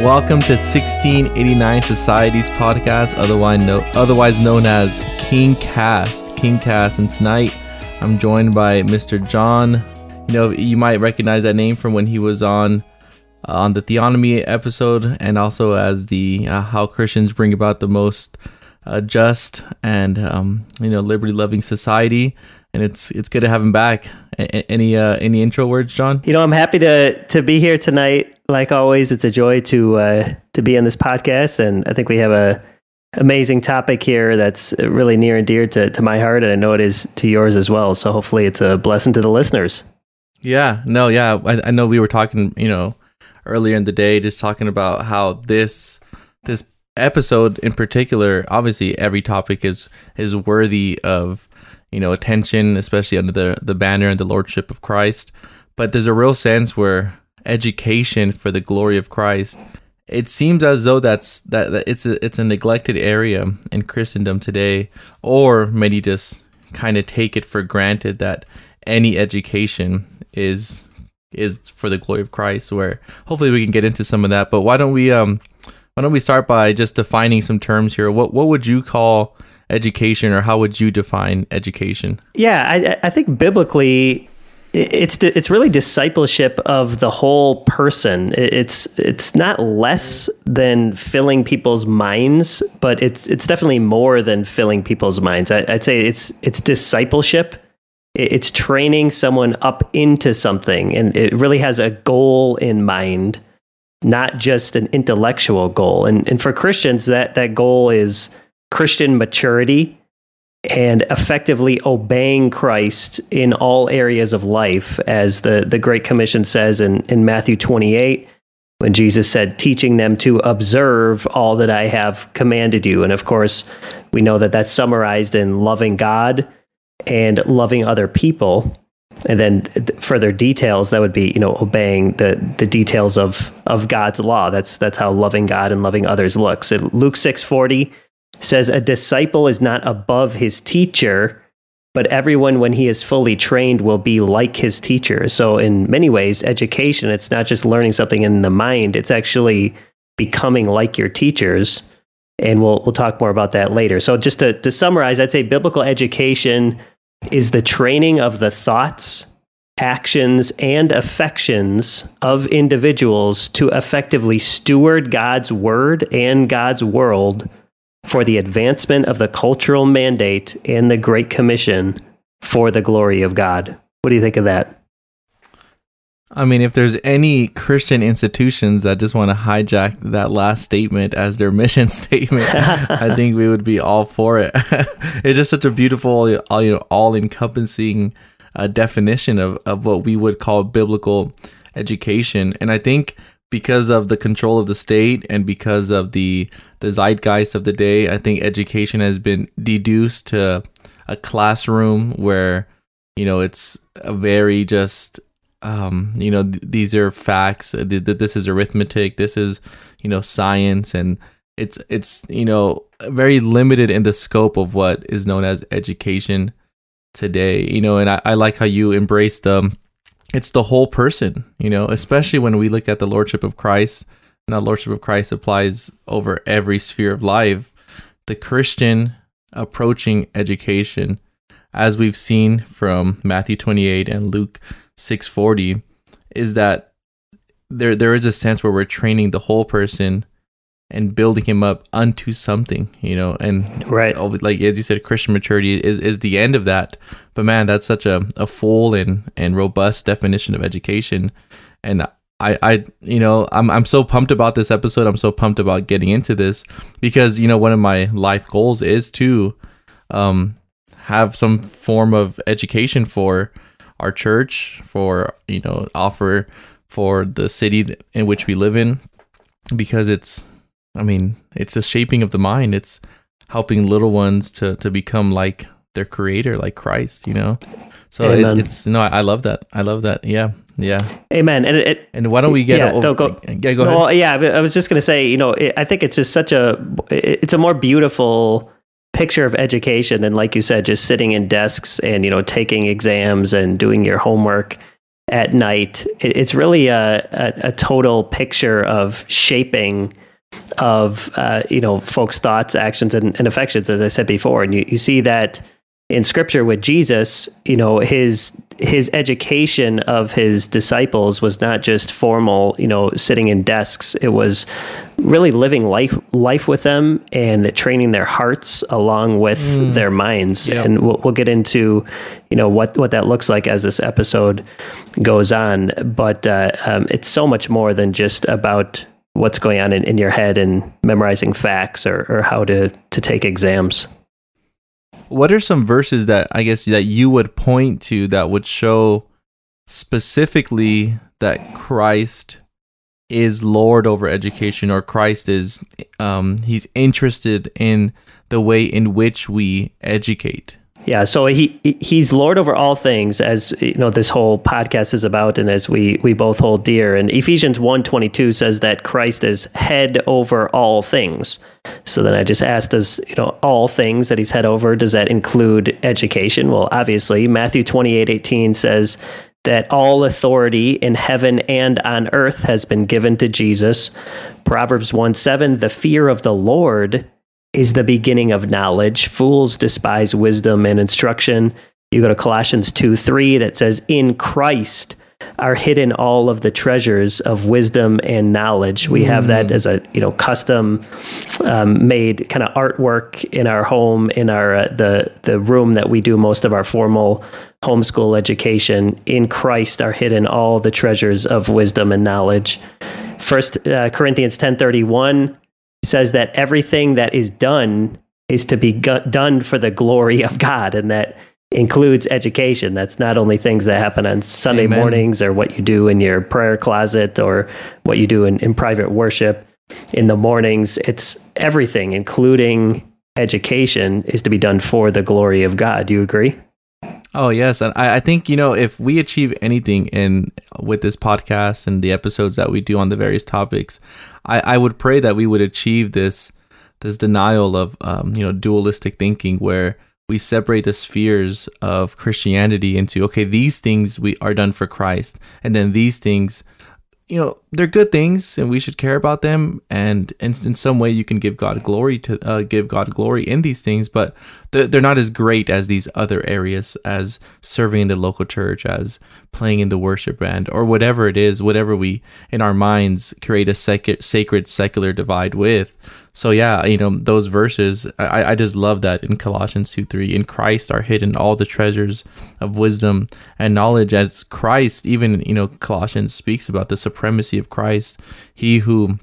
Welcome to 1689 Society's podcast, otherwise, no, otherwise known as King Cast. King Cast, and tonight I'm joined by Mr. John. You know, you might recognize that name from when he was on uh, on the Theonomy episode, and also as the uh, How Christians Bring About the Most uh, Just and um, you know Liberty Loving Society. And it's it's good to have him back. A- any uh, any intro words, John? You know, I'm happy to to be here tonight. Like always, it's a joy to uh, to be on this podcast, and I think we have a amazing topic here that's really near and dear to, to my heart, and I know it is to yours as well. So hopefully, it's a blessing to the listeners. Yeah, no, yeah, I, I know we were talking, you know, earlier in the day, just talking about how this this episode in particular, obviously, every topic is is worthy of you know attention, especially under the the banner and the lordship of Christ. But there's a real sense where education for the glory of Christ. It seems as though that's that, that it's a it's a neglected area in Christendom today, or many just kind of take it for granted that any education is is for the glory of Christ. Where hopefully we can get into some of that. But why don't we um why don't we start by just defining some terms here? What what would you call education, or how would you define education? Yeah, I, I think biblically, it's it's really discipleship of the whole person. It's it's not less than filling people's minds, but it's it's definitely more than filling people's minds. I, would say it's it's discipleship. It's training someone up into something, and it really has a goal in mind, not just an intellectual goal. And and for Christians, that that goal is Christian maturity and effectively obeying Christ in all areas of life, as the, the Great Commission says in, in Matthew 28, when Jesus said, teaching them to observe all that I have commanded you. And of course, we know that that's summarized in loving God and loving other people. And then further details that would be, you know, obeying the, the details of, of God's law. That's that's how loving God and loving others looks. Luke six forty says a disciple is not above his teacher, but everyone, when he is fully trained, will be like his teacher. So, in many ways, education, it's not just learning something in the mind, it's actually becoming like your teachers. And we'll, we'll talk more about that later. So, just to, to summarize, I'd say biblical education is the training of the thoughts, actions, and affections of individuals to effectively steward God's word and God's world for the advancement of the cultural mandate and the Great Commission for the glory of God. What do you think of that? I mean, if there's any Christian institutions that just want to hijack that last statement as their mission statement, I think we would be all for it. it's just such a beautiful, you know, all-encompassing uh, definition of, of what we would call biblical education. And I think because of the control of the state and because of the the zeitgeist of the day, I think education has been deduced to a classroom where you know it's a very just um, you know th- these are facts. Th- th- this is arithmetic. This is you know science, and it's it's you know very limited in the scope of what is known as education today. You know, and I, I like how you embrace um it's the whole person, you know, especially when we look at the Lordship of Christ, and the Lordship of Christ applies over every sphere of life. The Christian approaching education, as we've seen from Matthew 28 and Luke 640, is that there there is a sense where we're training the whole person and building him up unto something, you know, and right, like as you said, Christian maturity is is the end of that. But man, that's such a, a full and and robust definition of education, and I I you know I'm I'm so pumped about this episode. I'm so pumped about getting into this because you know one of my life goals is to um have some form of education for our church, for you know offer for the city in which we live in because it's I mean, it's the shaping of the mind. It's helping little ones to to become like their creator, like Christ, you know. So it, it's no, I love that. I love that. Yeah, yeah. Amen. And it, and why don't we get yeah, over, oh, don't go. Yeah, go ahead. Well, yeah, I was just gonna say, you know, it, I think it's just such a, it's a more beautiful picture of education than, like you said, just sitting in desks and you know taking exams and doing your homework at night. It, it's really a, a, a, total picture of shaping of uh, you know folks' thoughts, actions, and, and, affections, as I said before. And you, you see that in Scripture with Jesus. You know his his education of his disciples was not just formal, you know, sitting in desks. It was really living life life with them and training their hearts along with mm. their minds. Yep. And we'll, we'll, get into, you know, what what that looks like as this episode goes on. But uh, um, it's so much more than just about what's going on in, in your head and memorizing facts or, or how to to take exams. What are some verses that I guess that you would point to that would show specifically that Christ is Lord over education or Christ is um, he's interested in the way in which we educate? Yeah, so he he's Lord over all things, as you know this whole podcast is about, and as we we both hold dear. And Ephesians 1.22 says that Christ is head over all things. So then I just asked, does you know all things that he's head over? Does that include education? Well, obviously, Matthew twenty eight eighteen says that all authority in heaven and on earth has been given to Jesus. Proverbs 1 7, the fear of the Lord is the beginning of knowledge. Fools despise wisdom and instruction. You go to Colossians 2 3 that says, In Christ are hidden all of the treasures of wisdom and knowledge. We have that mm. as a you know custom um, made kind of artwork in our home, in our uh, the the room that we do most of our formal homeschool education. In Christ are hidden all the treasures of wisdom and knowledge. First uh, Corinthians ten thirty one says that everything that is done is to be done for the glory of God, and that includes education. That's not only things that happen on Sunday Amen. mornings or what you do in your prayer closet or what you do in, in private worship in the mornings. It's everything, including education, is to be done for the glory of God. Do you agree? Oh yes, and I, I think you know if we achieve anything in with this podcast and the episodes that we do on the various topics, I, I would pray that we would achieve this this denial of um, you know dualistic thinking where we separate the spheres of Christianity into okay these things we are done for Christ and then these things you know they're good things and we should care about them. And, and in some way you can give god glory to uh, give god glory in these things but they're, they're not as great as these other areas as serving in the local church as playing in the worship band or whatever it is whatever we in our minds create a sec- sacred secular divide with so yeah, you know those verses. I, I just love that in Colossians two three. In Christ are hidden all the treasures of wisdom and knowledge. As Christ, even you know Colossians speaks about the supremacy of Christ. He who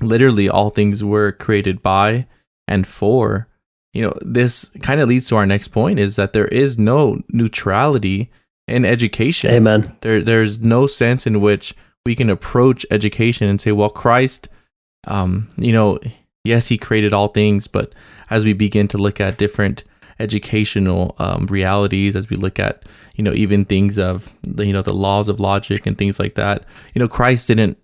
literally all things were created by and for. You know this kind of leads to our next point: is that there is no neutrality in education. Amen. There there's no sense in which we can approach education and say, well, Christ, um, you know yes, he created all things, but as we begin to look at different educational um, realities, as we look at you know even things of the, you know the laws of logic and things like that, you know Christ didn't.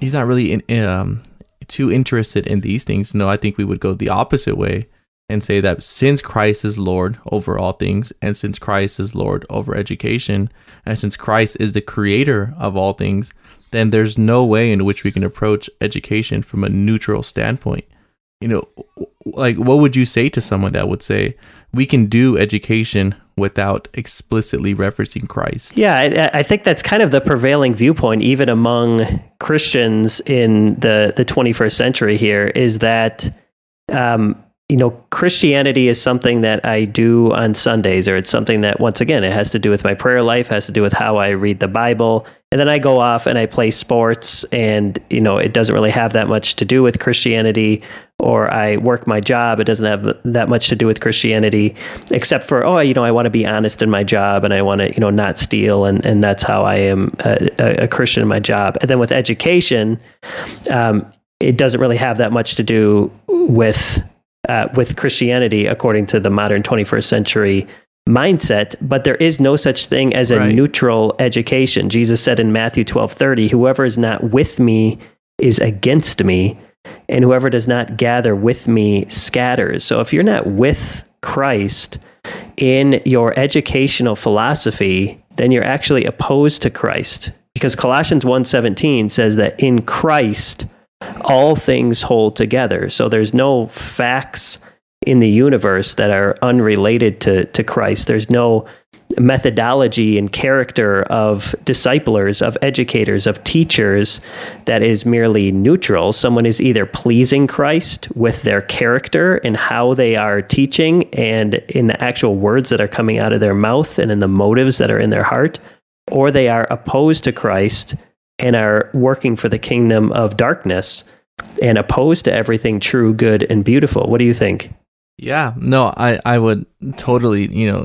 He's not really in, um, too interested in these things. No, I think we would go the opposite way and say that since Christ is Lord over all things, and since Christ is Lord over education, and since Christ is the creator of all things, then there's no way in which we can approach education from a neutral standpoint. You know, like what would you say to someone that would say we can do education without explicitly referencing Christ? Yeah, I, I think that's kind of the prevailing viewpoint, even among Christians in the the 21st century. Here is that um, you know, Christianity is something that I do on Sundays, or it's something that, once again, it has to do with my prayer life, has to do with how I read the Bible. And then I go off and I play sports, and, you know, it doesn't really have that much to do with Christianity. Or I work my job, it doesn't have that much to do with Christianity, except for, oh, you know, I want to be honest in my job and I want to, you know, not steal. And, and that's how I am a, a Christian in my job. And then with education, um, it doesn't really have that much to do with uh, with Christianity according to the modern 21st century mindset, but there is no such thing as a right. neutral education. Jesus said in Matthew 12 30, whoever is not with me is against me, and whoever does not gather with me scatters. So if you're not with Christ in your educational philosophy, then you're actually opposed to Christ because Colossians 1:17 says that in Christ all things hold together. So there's no facts in the universe that are unrelated to, to Christ. There's no methodology and character of disciplers, of educators, of teachers that is merely neutral. Someone is either pleasing Christ with their character and how they are teaching and in the actual words that are coming out of their mouth and in the motives that are in their heart, or they are opposed to Christ and are working for the kingdom of darkness and opposed to everything true, good, and beautiful. What do you think? Yeah, no, I, I would totally, you know,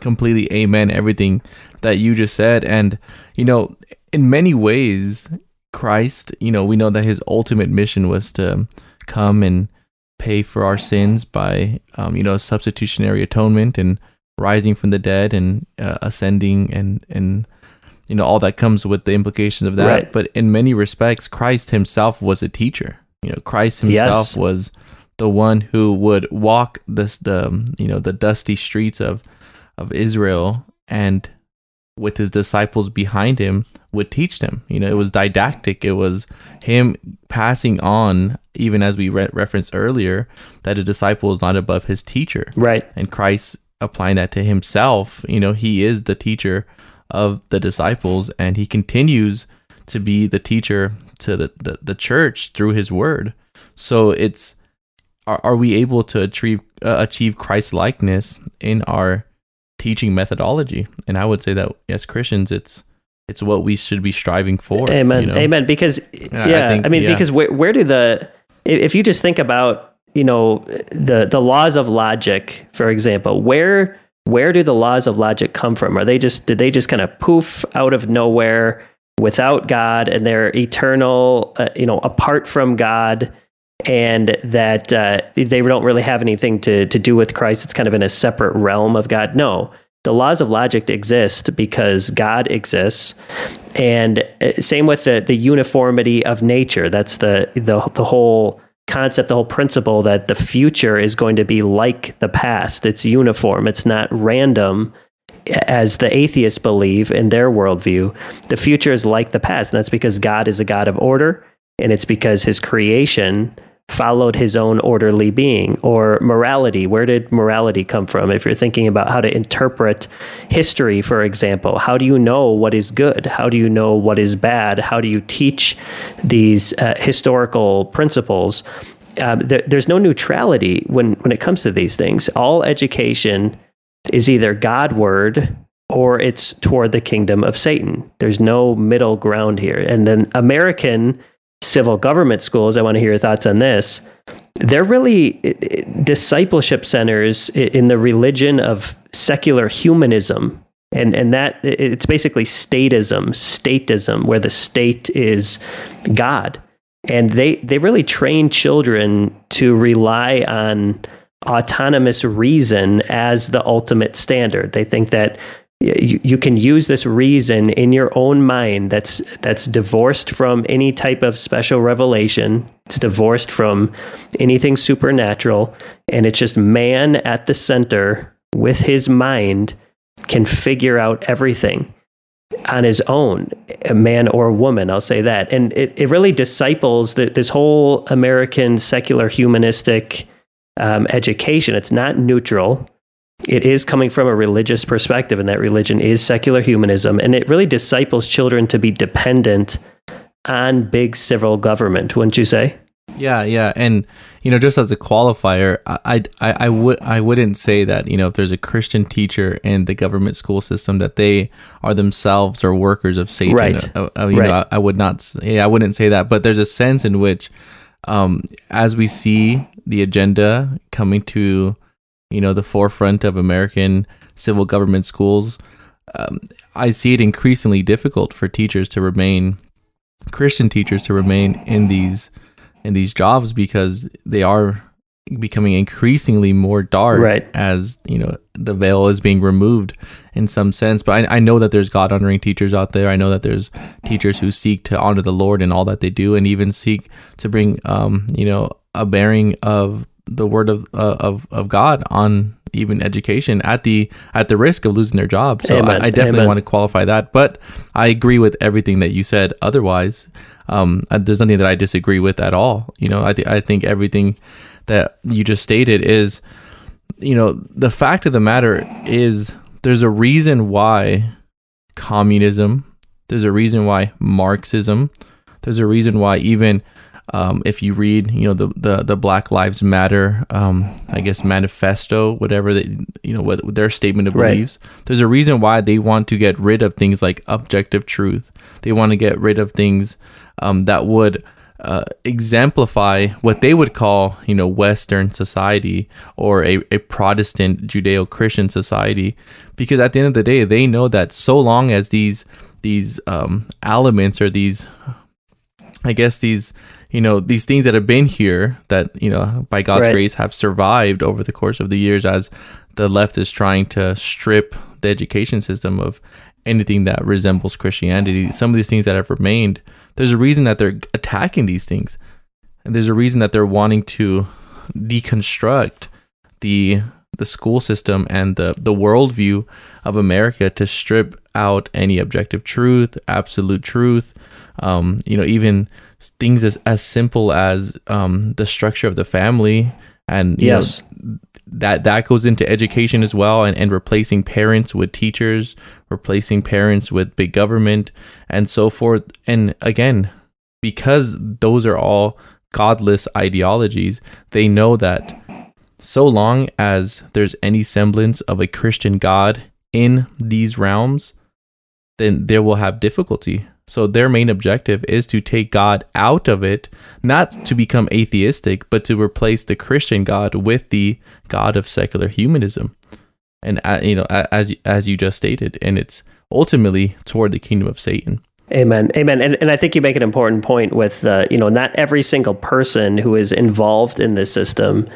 completely amen everything that you just said. And, you know, in many ways, Christ, you know, we know that his ultimate mission was to come and pay for our sins by, um, you know, substitutionary atonement and rising from the dead and uh, ascending and, and, you know, all that comes with the implications of that. Right. But in many respects, Christ himself was a teacher. You know, Christ himself yes. was the one who would walk this the um, you know the dusty streets of of Israel and with his disciples behind him would teach them. You know, it was didactic. It was him passing on, even as we re- referenced earlier, that a disciple is not above his teacher. Right. And Christ applying that to himself, you know, he is the teacher of the disciples and he continues to be the teacher to the, the, the church through his word. So it's are, are we able to achieve uh, achieve Christ likeness in our teaching methodology? And I would say that as Christians, it's it's what we should be striving for. Amen. You know? Amen. Because yeah, I, think, I mean, yeah. because where where do the if you just think about you know the the laws of logic, for example, where where do the laws of logic come from? Are they just did they just kind of poof out of nowhere without God and they're eternal, uh, you know, apart from God? and that uh, they don't really have anything to, to do with Christ. It's kind of in a separate realm of God. No, the laws of logic exist because God exists, and uh, same with the the uniformity of nature. That's the the the whole concept, the whole principle that the future is going to be like the past. It's uniform. It's not random. As the atheists believe in their worldview, the future is like the past. And that's because God is a God of order and it's because his creation followed his own orderly being or morality. Where did morality come from? If you're thinking about how to interpret history for example how do you know what is good? How do you know what is bad? How do you teach these uh, historical principles? Uh, there, there's no neutrality when when it comes to these things. All education is either godward or it's toward the kingdom of satan. There's no middle ground here. And then american civil government schools, I want to hear your thoughts on this. They're really discipleship centers in the religion of secular humanism. And, and that it's basically statism, statism, where the state is God. And they, they really train children to rely on autonomous reason as the ultimate standard. They think that you, you can use this reason in your own mind that's that's divorced from any type of special revelation. It's divorced from anything supernatural. And it's just man at the center with his mind can figure out everything on his own a man or a woman i'll say that. And it, it really disciples the, this whole american secular humanistic um, education. It's not neutral it is coming from a religious perspective, and that religion is secular humanism, and it really disciples children to be dependent on big civil government, wouldn't you say? Yeah, yeah, and you know, just as a qualifier, I, I, I would, I wouldn't say that you know, if there's a Christian teacher in the government school system, that they are themselves or workers of Satan. Right. Uh, uh, you right. know, I, I, would not, yeah, I wouldn't say that, but there's a sense in which, um, as we see the agenda coming to you know, the forefront of American civil government schools, um, I see it increasingly difficult for teachers to remain Christian teachers to remain in these in these jobs because they are becoming increasingly more dark right. as you know the veil is being removed in some sense but I, I know that there's god honoring teachers out there i know that there's teachers who seek to honor the lord in all that they do and even seek to bring um you know a bearing of the word of uh, of of God on even education at the at the risk of losing their job. So I, I definitely Amen. want to qualify that. But I agree with everything that you said. Otherwise, um, uh, there's nothing that I disagree with at all. You know, I th- I think everything that you just stated is, you know, the fact of the matter is there's a reason why communism. There's a reason why Marxism. There's a reason why even um, if you read, you know, the, the, the Black Lives Matter, um, I guess manifesto, whatever they, you know, what their statement of Right. beliefs. There's a reason why they want to get rid of things like objective truth. They want to get rid of things um, that would uh, exemplify what they would call, you know, Western society or a, a Protestant Judeo-Christian society, because at the end of the day, they know that so long as these these um, elements or these I guess these, you know, these things that have been here that, you know, by God's Right. grace have survived over the course of the years as the left is trying to strip the education system of anything that resembles Christianity. Some of these things that have remained, there's a reason that they're attacking these things. And there's a reason that they're wanting to deconstruct the the school system and the the worldview of America to strip out any objective truth, absolute truth, um, you know, even things as, as simple as um, the structure of the family and Yes. know, that that goes into education as well and, and replacing parents with teachers replacing parents with big government and so forth and again because those are all godless ideologies they know that so long as there's any semblance of a christian god in these realms then there will have difficulty so their main objective is to take God out of it, not to become atheistic, but to replace the Christian God with the God of secular humanism. And uh, you know, as as you just stated, and it's ultimately toward the kingdom of Satan. Amen. Amen. And, and I think you make an important point with, uh, you know, not every single person who is involved in this system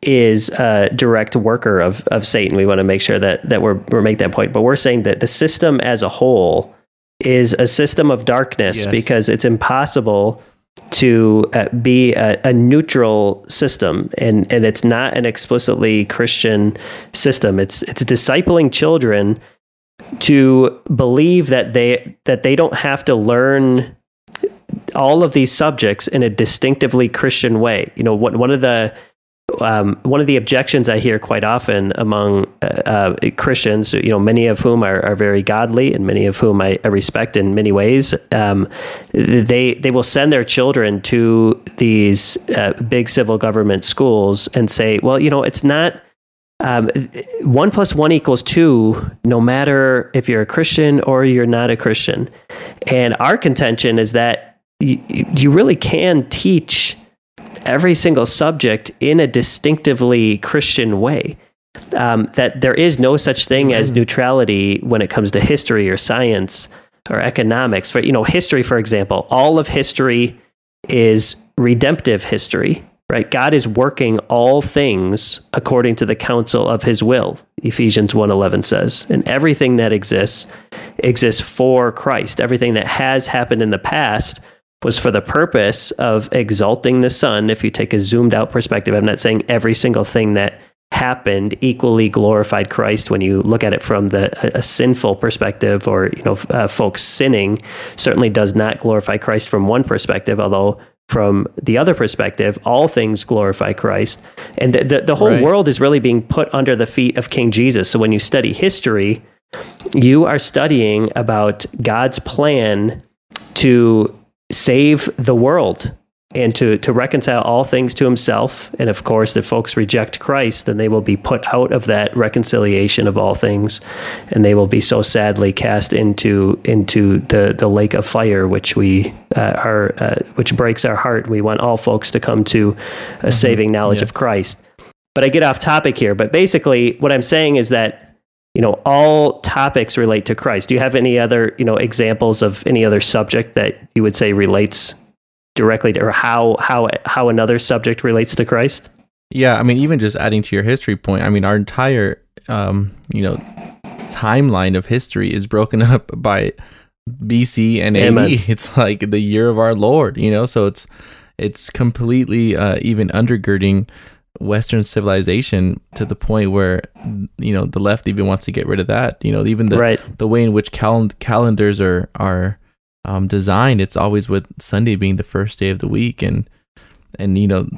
is a direct worker of, of Satan. We want to make sure that, that we're, we're make that point. But we're saying that the system as a whole is a system of darkness Yes. because it's impossible to uh, be a, a neutral system and, and it's not an explicitly Christian system. It's, it's discipling children to believe that they that they don't have to learn all of these subjects in a distinctively Christian way. You know, one one of the um, one of the objections I hear quite often among uh, uh, Christians, you know, many of whom are, are very godly and many of whom I, I respect in many ways, um, they they will send their children to these uh, big civil government schools and say, well, you know, it's not um, one plus one equals two, no matter if you're a Christian or you're not a Christian. And our contention is that you, you really can teach every single subject in a distinctively Christian way. Um, that there is no such thing as neutrality when it comes to history or science or economics. For you know, history, for example, all of history is redemptive history, right? God is working all things according to the counsel of his will. Ephesians 1:11 says, and everything that exists exists for Christ. Everything that has happened in the past was for the purpose of exalting the Son. If you take a zoomed out perspective, I'm not saying every single thing that happened equally glorified Christ when you look at it from the a, a sinful perspective or you know uh, folks sinning certainly does not glorify Christ from one perspective although from the other perspective all things glorify Christ and the, the, the whole Right. world is really being put under the feet of King Jesus so when you study history you are studying about God's plan to save the world and to, to reconcile all things to himself. And of course, if folks reject Christ, then they will be put out of that reconciliation of all things, and they will be so sadly cast into into the, the lake of fire, which we uh, are uh, which breaks our heart. We want all folks to come to a saving knowledge of Christ. But I get off topic here. But basically, what I'm saying is that you know all topics relate to Christ. Do you have any other you know examples of any other subject that you would say relates directly to or how how how another subject relates to Christ? Yeah, I mean, even just adding to your history point, I mean, our entire, um, you know, timeline of history is broken up by BC and AD. Amen. It's like the year of our Lord, you know, so it's it's completely uh, even undergirding Western civilization to the point where you know the left even wants to get rid of that. You know, even the Right. the way in which cal- calendars are are um, designed, it's always with Sunday being the first day of the week, and and you know,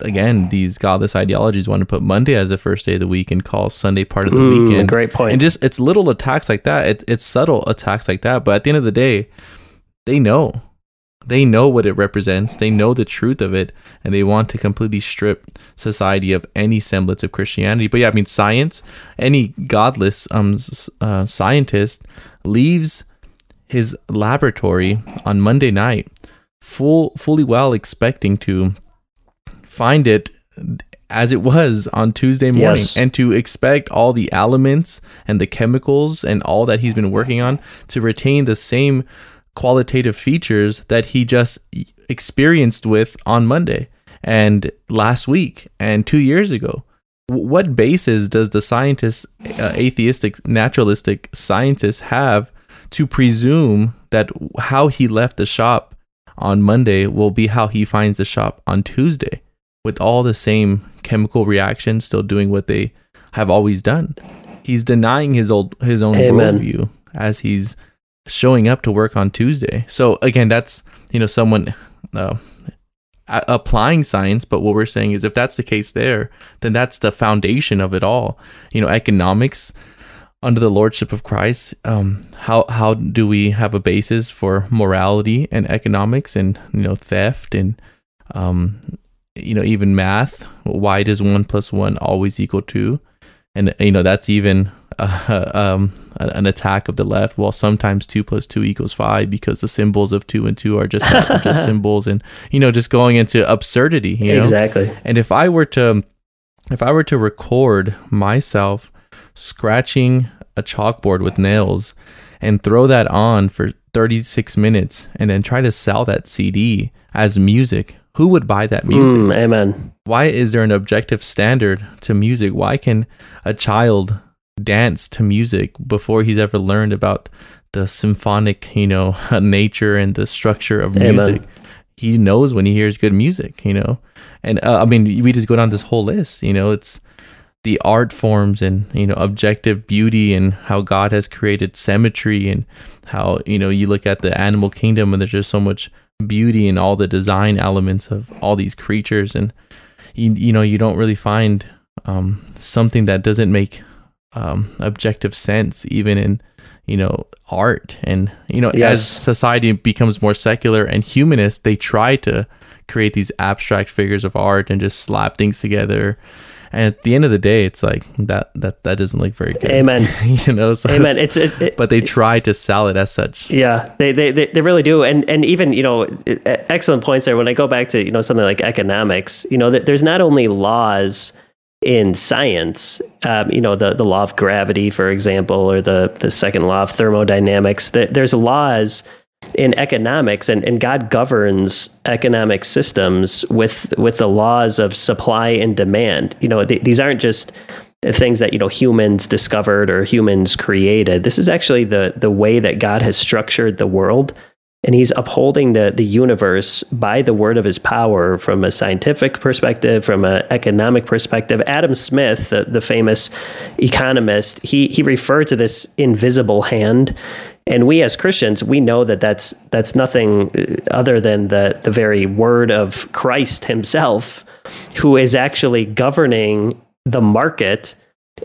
again, these godless ideologies want to put Monday as the first day of the week and call Sunday part of the Mm, weekend. great point. And just it's little attacks like that. It, it's subtle attacks like that, but at the end of the day, they know. They know what it represents. They know the truth of it, and they want to completely strip society of any semblance of Christianity. But yeah, I mean, science. Any godless um uh, scientist leaves his laboratory on Monday night, full fully well expecting to find it as it was on Tuesday morning Yes. and to expect all the elements and the chemicals and all that he's been working on to retain the same qualitative features that he just experienced with on Monday and last week and 2 years ago. What basis does the scientist, uh, atheistic, naturalistic scientist have to presume that how he left the shop on Monday will be how he finds the shop on Tuesday with all the same chemical reactions still doing what they have always done. He's denying his old his own Amen. worldview as he's showing up to work on Tuesday. So again, that's you know someone uh, applying science, but what we're saying is if that's the case there, then that's the foundation of it all. You know, economics under the lordship of Christ. Um, how how do we have a basis for morality and economics and you know theft and um, you know even math? Why does one plus one always equal two? And you know that's even uh, um, an attack of the left. Well, sometimes two plus two equals five because the symbols of two and two are just that, just symbols, and you know just going into absurdity. You know, exactly. and if I were to if I were to record myself scratching a chalkboard with nails and throw that on for 36 minutes and then try to sell that CD as music, who would buy that music? Mm, amen. Why is there an objective standard to music? Why can a child dance to music before he's ever learned about the symphonic, you know, nature and the structure of Amen. music? He knows when he hears good music, you know. And uh, I mean, we just go down this whole list, you know, it's the art forms and you know objective beauty and how God has created symmetry and how you know you look at the animal kingdom and there's just so much beauty and all the design elements of all these creatures. And you you know you don't really find um, something that doesn't make um, objective sense even in you know art. And you know Yes. as society becomes more secular and humanist they try to create these abstract figures of art and just slap things together and at the end of the day it's like that that that doesn't look very good Amen. you know so Amen. it's- It's it, it, but they try to sell it as such Yeah, they, they, they, they really do. And, and even, you know, excellent points there. When I go back to, you know, something like economics, you know, th- there's not only laws in science, um, you know, the, the law of gravity, for example, or the, the second law of thermodynamics, that there's laws in economics and, and God governs economic systems with, with the laws of supply and demand. You know, th- these aren't just things that you know humans discovered or humans created. This is actually the the way that God has structured the world, and He's upholding the the universe by the word of His power from a scientific perspective, from an economic perspective. Adam Smith, the, the famous economist, he he referred to this invisible hand. And we as Christians, we know that that's that's nothing uh, other than the the very word of Christ Himself, who is actually governing the market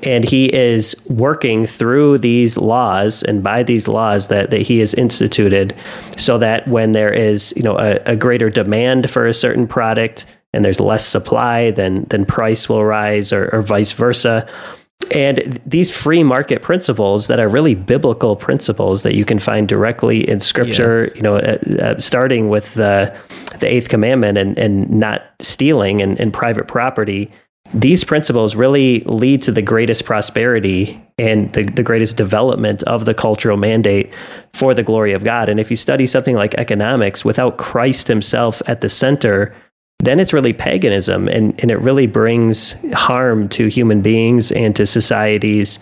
and he is working through these laws and by these laws that, that he has instituted so that when there is you know a, a greater demand for a certain product and there's less supply then then price will rise or, or vice versa and these free market principles that are really biblical principles that you can find directly in scripture Yes. you know uh, uh, starting with the the eighth commandment and and not stealing and, and private property these principles really lead to the greatest prosperity and the, the greatest development of the cultural mandate for the glory of God. And if you study something like economics without Christ himself at the center, then it's really paganism and, and it really brings harm to human beings and to societies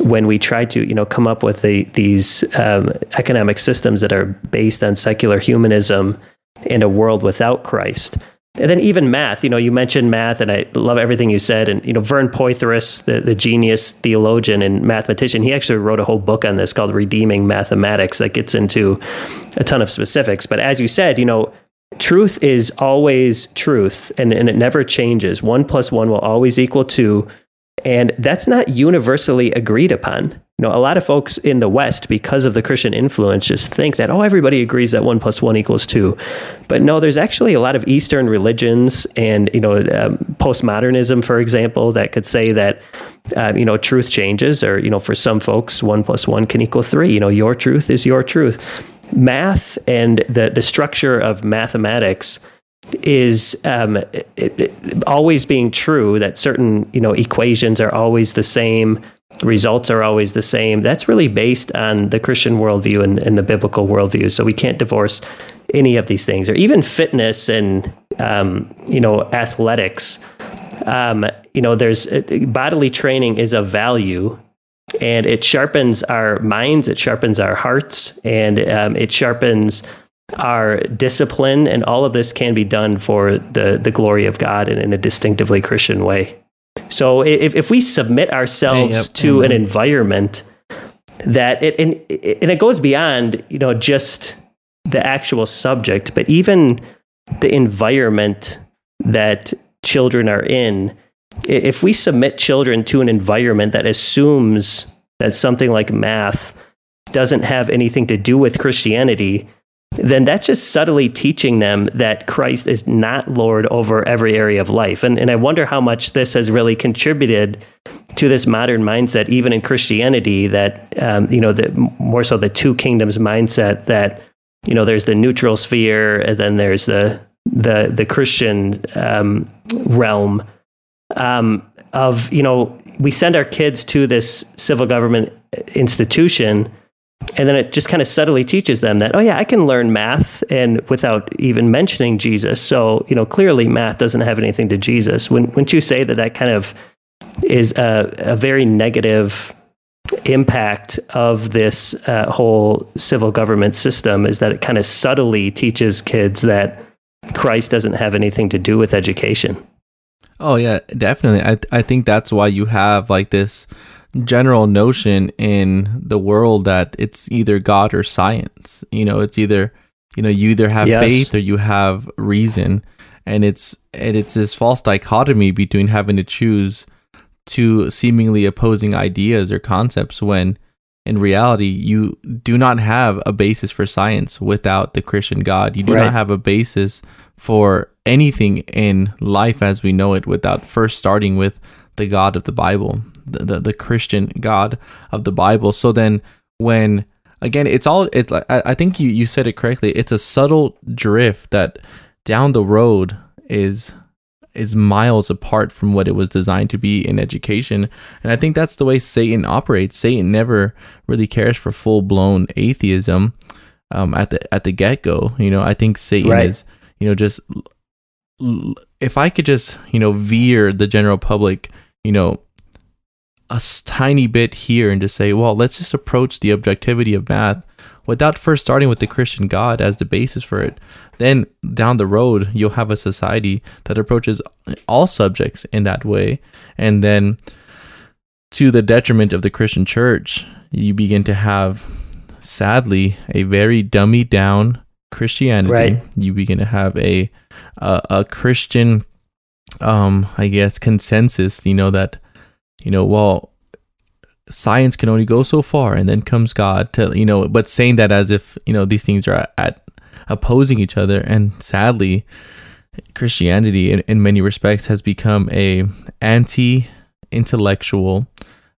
when we try to you know come up with the, these um, economic systems that are based on secular humanism in a world without Christ. and then even math, you know, you mentioned math, and I love everything you said. And you know, Vern Poythress, the, the genius theologian and mathematician, he actually wrote a whole book on this called "Redeeming Mathematics" that gets into a ton of specifics. But as you said, you know, truth is always truth, and, and it never changes. One plus one will always equal two, and that's not universally agreed upon You know, a lot of folks in the West, because of the Christian influence, just think that, oh, everybody agrees that one plus one equals two. But no, there's actually a lot of Eastern religions and, you know, um, postmodernism, for example, that could say that, uh, you know, truth changes, or, you know, for some folks, one plus one can equal three. You know, your truth is your truth. Math and the, the structure of mathematics is um, it, it, always being true that certain you know equations are always the same results are always the same. That's really based on the Christian worldview and, and the biblical worldview. So we can't divorce any of these things, or even fitness and um, you know athletics. Um, you know, there's uh, bodily training is a value, and it sharpens our minds, it sharpens our hearts, and um, it sharpens our discipline. And all of this can be done for the the glory of God and in a distinctively Christian way. So if, if we submit ourselves yep, to amen. an environment that it and, and it goes beyond, you know, just the actual subject, but even the environment that children are in, if we submit children to an environment that assumes that something like math doesn't have anything to do with Christianity, then that's just subtly teaching them that Christ is not Lord over every area of life. And, and I wonder how much this has really contributed to this modern mindset, even in Christianity, that, um, you know, the, more so the two kingdoms mindset that, you know, there's the neutral sphere and then there's the, the, the Christian um, realm um, of, you know, we send our kids to this civil government institution and then it just kind of subtly teaches them that oh yeah i can learn math and without even mentioning jesus. So you know clearly math doesn't have anything to jesus. Wouldn't you say that that kind of is a, a very negative impact of this uh, whole civil government system is that it kind of subtly teaches kids that christ doesn't have anything to do with education oh yeah definitely i, I think that's why you have like this general notion in the world that it's either God or science. You know, it's either you know you either have yes. faith or you have reason, and it's and it's this false dichotomy between having to choose two seemingly opposing ideas or concepts when in reality you do not have a basis for science without the Christian God. You do right. not have a basis for anything in life as we know it without first starting with the God of the Bible the, the, the Christian God of the Bible. So then when again it's all it's I, I think you you said it correctly. It's a subtle drift that down the road is is miles apart from what it was designed to be in education. And I think that's the way Satan operates. Satan never really cares for full blown atheism um, at the at the get go. You know, I think Satan right. is you know just if I could just you know veer the general public you know a tiny bit here and just say, well, let's just approach the objectivity of math without first starting with the Christian God as the basis for it. Then down the road, you'll have a society that approaches all subjects in that way. And then to the detriment of the Christian church, you begin to have, sadly, a very dummy down Christianity. Right. You begin to have a, a, a Christian, um, I guess, consensus, you know, that you know, well, science can only go so far, and then comes God to, you know, but saying that as if, you know, these things are at, at opposing each other. And sadly, Christianity, in, in many respects, has become a anti-intellectual,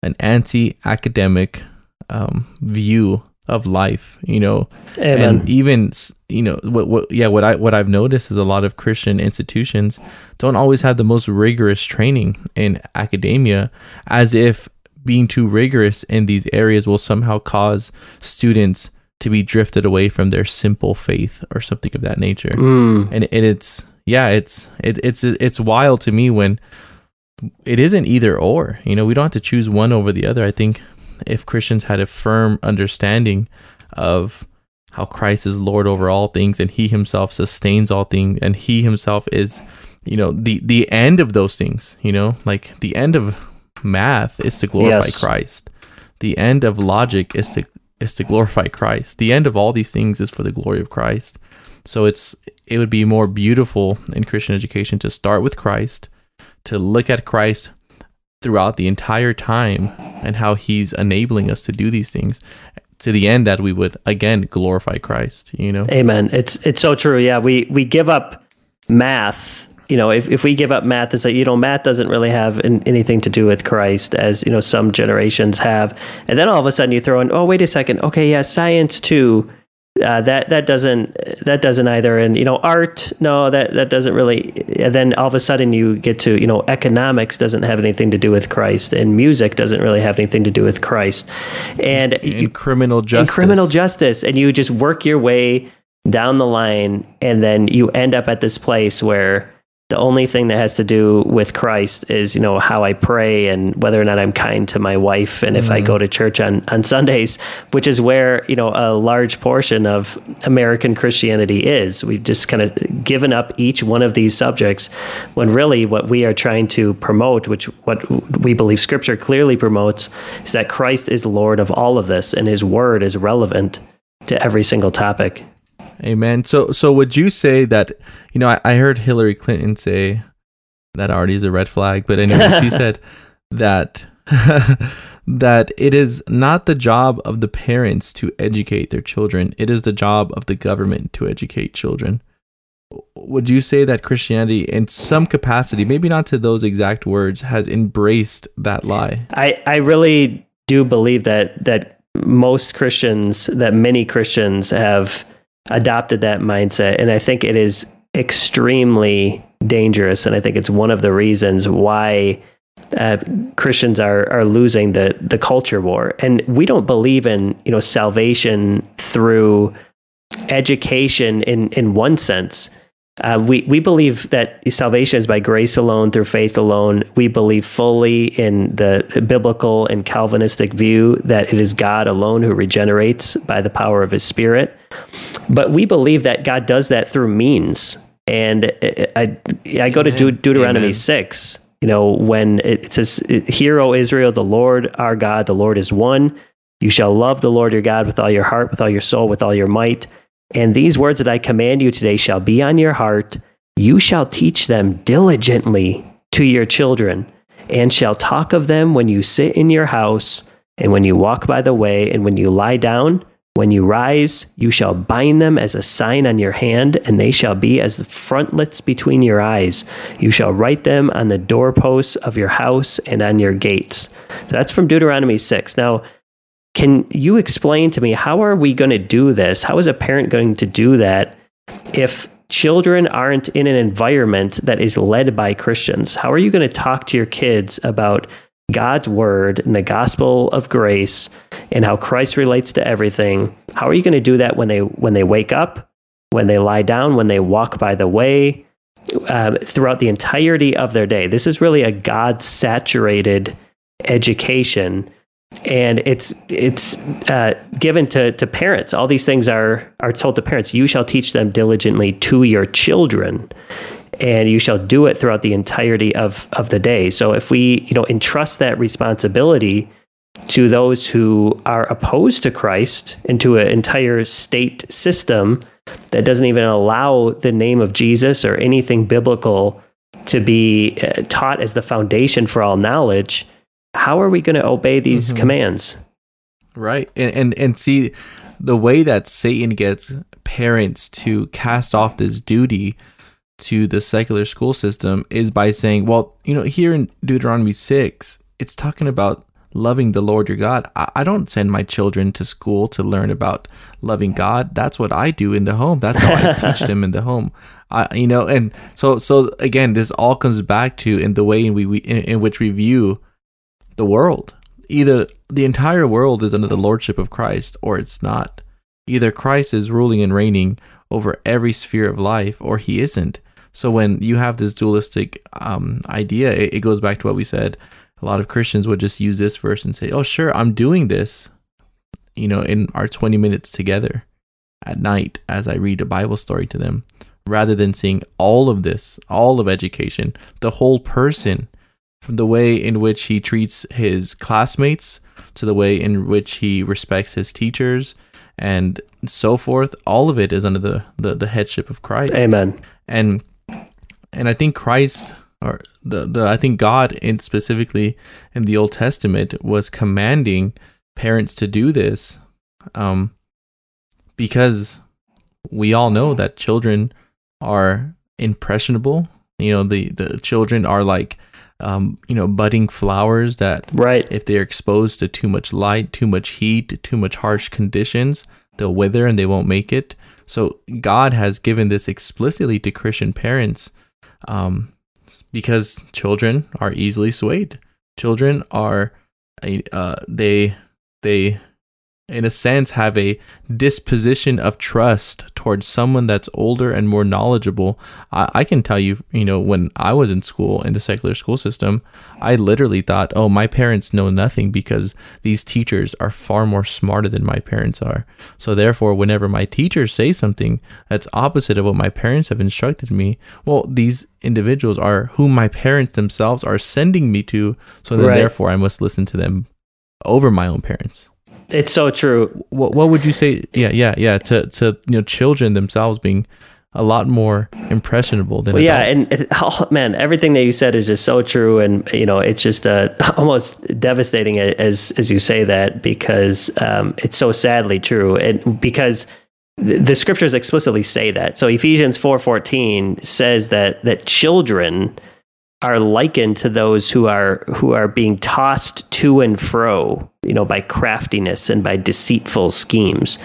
an anti-academic um, view of life, you know, Amen. and even you know what what yeah what I what I've noticed is a lot of Christian institutions don't always have the most rigorous training in academia, as if being too rigorous in these areas will somehow cause students to be drifted away from their simple faith or something of that nature. Mm. And, and it's yeah, it's it, it's it's wild to me when it isn't either or. You know, we don't have to choose one over the other. I think if Christians had a firm understanding of how Christ is Lord over all things and he himself sustains all things and he himself is you know the the end of those things you know like the end of math is to glorify yes. Christ. The end of logic is to is to glorify Christ. The end of all these things is for the glory of Christ. So it's it would be more beautiful in Christian education to start with Christ to look at Christ throughout the entire time and how he's enabling us to do these things to the end that we would again glorify Christ, you know. Amen. It's it's so true. Yeah, we we give up math. You know, if, if we give up math, it's like, you know, math doesn't really have in, anything to do with Christ, as, you know, some generations have. And then all of a sudden you throw in, oh, wait a second. Okay, yeah, science too uh, that that doesn't that doesn't either. And you know art no that that doesn't really and then all of a sudden you get to you know economics doesn't have anything to do with Christ and music doesn't really have anything to do with Christ. And in you, criminal justice criminal justice. And you just work your way down the line and then you end up at this place where the only thing that has to do with Christ is, you know, how I pray and whether or not I'm kind to my wife and mm. if I go mm. to church on, on Sundays, which is where, you know, a large portion of American Christianity is. We've just kind of given up each one of these subjects when really what we are trying to promote, which what we believe scripture clearly promotes, is that Christ is Lord of all of this and his word is relevant to every single topic. Amen. So, so would you say that you know? I, I heard Hillary Clinton say that already is a red flag, but anyway, she said that that it is not the job of the parents to educate their children; it is the job of the government to educate children. Would you say that Christianity, in some capacity, maybe not to those exact words, has embraced that lie? I I really do believe that that most Christians, that many Christians have adopted that mindset. And I think it is extremely dangerous. And I think it's one of the reasons why uh, Christians are are losing the the culture war. And we don't believe in you know salvation through education in in one sense. Uh, we we believe that salvation is by grace alone through faith alone. We believe fully in the biblical and Calvinistic view that it is God alone who regenerates by the power of His Spirit. But we believe that God does that through means. And I I go to De- Deuteronomy Amen. six. You know when it says, "Hear, O Israel, the Lord our God, the Lord is one. You shall love the Lord your God with all your heart, with all your soul, with all your might." And these words that I command you today shall be on your heart. You shall teach them diligently to your children, and shall talk of them when you sit in your house, and when you walk by the way, and when you lie down. When you rise, you shall bind them as a sign on your hand, and they shall be as the frontlets between your eyes. You shall write them on the doorposts of your house and on your gates. That's from Deuteronomy 6. Now, can you explain to me how are we going to do this? How is a parent going to do that if children aren't in an environment that is led by Christians? How are you going to talk to your kids about God's word and the gospel of grace and how Christ relates to everything? How are you going to do that when they when they wake up, when they lie down, when they walk by the way, uh, throughout the entirety of their day? This is really a God saturated education and it's it's uh, given to, to parents. All these things are are told to parents. You shall teach them diligently to your children, and you shall do it throughout the entirety of of the day. So if we you know entrust that responsibility to those who are opposed to Christ into an entire state system that doesn't even allow the name of Jesus or anything biblical to be uh, taught as the foundation for all knowledge how are we going to obey these mm-hmm. commands? Right. And, and and see the way that Satan gets parents to cast off this duty to the secular school system is by saying, well, you know, here in Deuteronomy 6, it's talking about loving the Lord your God. I, don't send my children to school to learn about loving God. That's what I do in the home. That's how I teach them in the home. I, you know, and so so again, this all comes back to in the way in we, we in, in which we view the world. Either the entire world is under the lordship of Christ or it's not. Either Christ is ruling and reigning over every sphere of life or he isn't. So when you have this dualistic um, idea, it, it goes back to what we said. A lot of Christians would just use this verse and say, "Oh, sure, I'm doing this," you know, in our 20 minutes together. at night as I read a Bible story to them, rather than seeing all of this, all of education, the whole person, from the way in which he treats his classmates to the way in which he respects his teachers and so forth. All of it is under the, the, the headship of Christ. Amen. And and I think Christ or the, the I think God in specifically in the Old Testament was commanding parents to do this um, because we all know that children are impressionable. You know, the, the children are like, um, you know, budding flowers that, right. if they're exposed to too much light, too much heat, too much harsh conditions, they'll wither and they won't make it. So God has given this explicitly to Christian parents um, because children are easily swayed. Children are, uh, they, they in a sense, have a disposition of trust towards someone that's older and more knowledgeable. I, I, can tell you, you know, when I was in school in the secular school system, I literally thought, oh, my parents know nothing because these teachers are far more smarter than my parents are. So therefore, whenever my teachers say something that's opposite of what my parents have instructed me, well, these individuals are whom my parents themselves are sending me to. So then, right. therefore, I must listen to them over my own parents. It's so true. What what would you say? Yeah, yeah, yeah. To to you know, children themselves being a lot more impressionable than well, yeah and it, oh, man everything that you said is just so true and you know it's just uh, almost devastating as as you say that because um, it's so sadly true and because the, the scriptures explicitly say that so ephesians 4.14 says that that children are likened to those who are who are being tossed to and fro you know by craftiness and by deceitful schemes.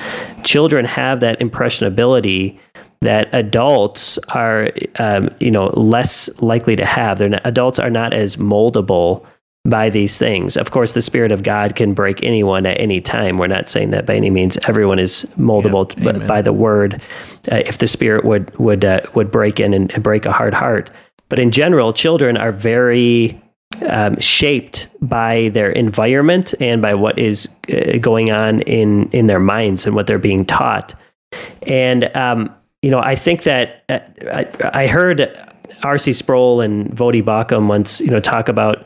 Children have that impressionability that adults are um, you know less likely to have. They're not, adults are not as moldable by these things. Of course the spirit of god can break anyone at any time. We're not saying that by any means everyone is moldable yeah, by the word uh, if the spirit would would uh, would break in and, and break a hard heart but in general, children are very um, shaped by their environment and by what is uh, going on in in their minds and what they're being taught. And um, you know, I think that uh, I, I, heard R.C. Sproul and Voddie Baucham once, you know, talk about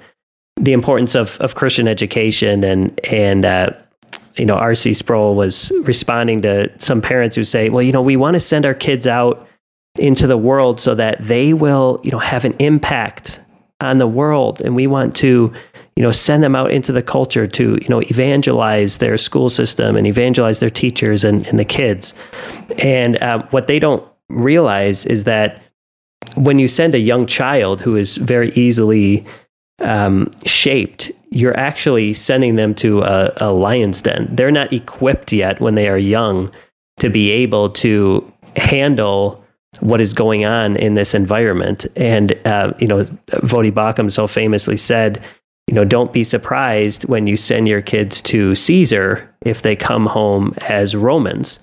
the importance of of Christian education and and uh, you know, R.C. Sproul was responding to some parents who say, well, you know, we want to send our kids out into the world so that they will, you know, have an impact on the world. And we want to, you know, send them out into the culture to, you know, evangelize their school system and evangelize their teachers and, and the kids. And uh, what they don't realize is that when you send a young child who is very easily um, shaped, you're actually sending them to a, a lion's den. They're not equipped yet when they are young to be able to handle what is going on in this environment. And, uh, you know, Voddie Baucham so famously said, you know, don't be surprised when you send your kids to Caesar if they come home as Romans.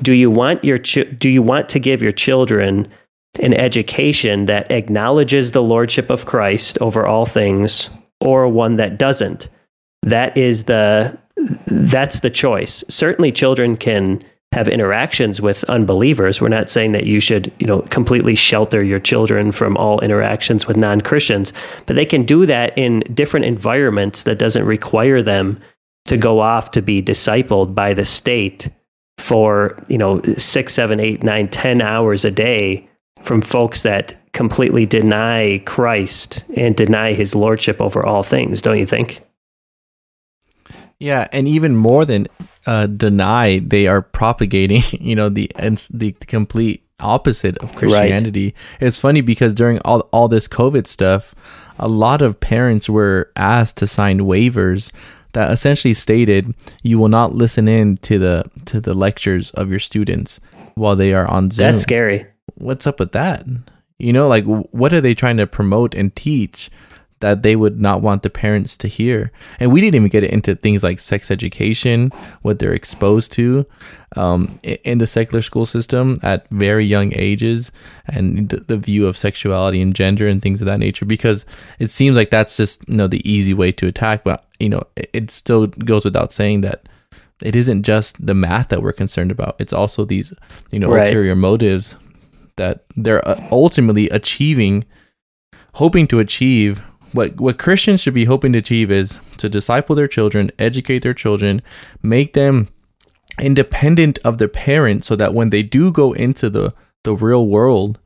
Do you want your ch- do you want to give your children an education that acknowledges the lordship of Christ over all things or one that doesn't? That is the that's the choice. Certainly children can have interactions with unbelievers. We're not saying that you should, you know, completely shelter your children from all interactions with non-Christians, but they can do that in different environments that doesn't require them to go off to be discipled by the state for, you know, six, seven, eight, nine, ten hours a day from folks that completely deny Christ and deny his lordship over all things, don't you think? Yeah, and even more than uh, deny, they are propagating, you know, the the complete opposite of Christianity. Right. It's funny because during all all this COVID stuff, a lot of parents were asked to sign waivers that essentially stated you will not listen in to the to the lectures of your students while they are on Zoom. That's scary. What's up with that? You know, like what are they trying to promote and teach? That they would not want the parents to hear. And we didn't even get into things like sex education, what they're exposed to um, in the secular school system at very young ages, and the, the, view of sexuality and gender and things of that nature. Because it seems like that's just you know the easy way to attack, but you know it, it still goes without saying that it isn't just the math that we're concerned about. It's also these, you know, Right. ulterior motives that they're uh, ultimately achieving, hoping to achieve. What what Christians should be hoping to achieve is to disciple their children, educate their children, make them independent of their parents, so that when they do go into the the real world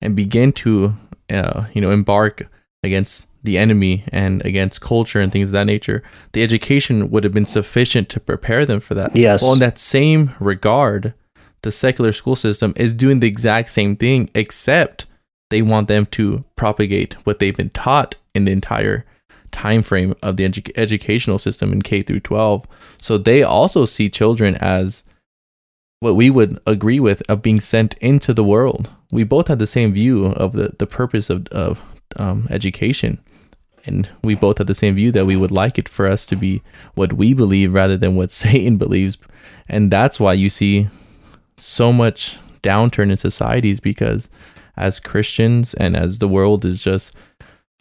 and begin to, uh, you know, embark against the enemy and against culture and things of that nature, the education would have been sufficient to prepare them for that. Yes. Well, in that same regard, the secular school system is doing the exact same thing, except they want them to propagate what they've been taught in the entire time frame of the edu- educational system in K through 12. So they also see children as what we would agree with of being sent into the world. We both have the same view of the, the purpose of, of um, education. And we both have the same view that we would like it for us to be what we believe rather than what Satan believes. And that's why you see so much downturn in societies because as Christians and as the world is just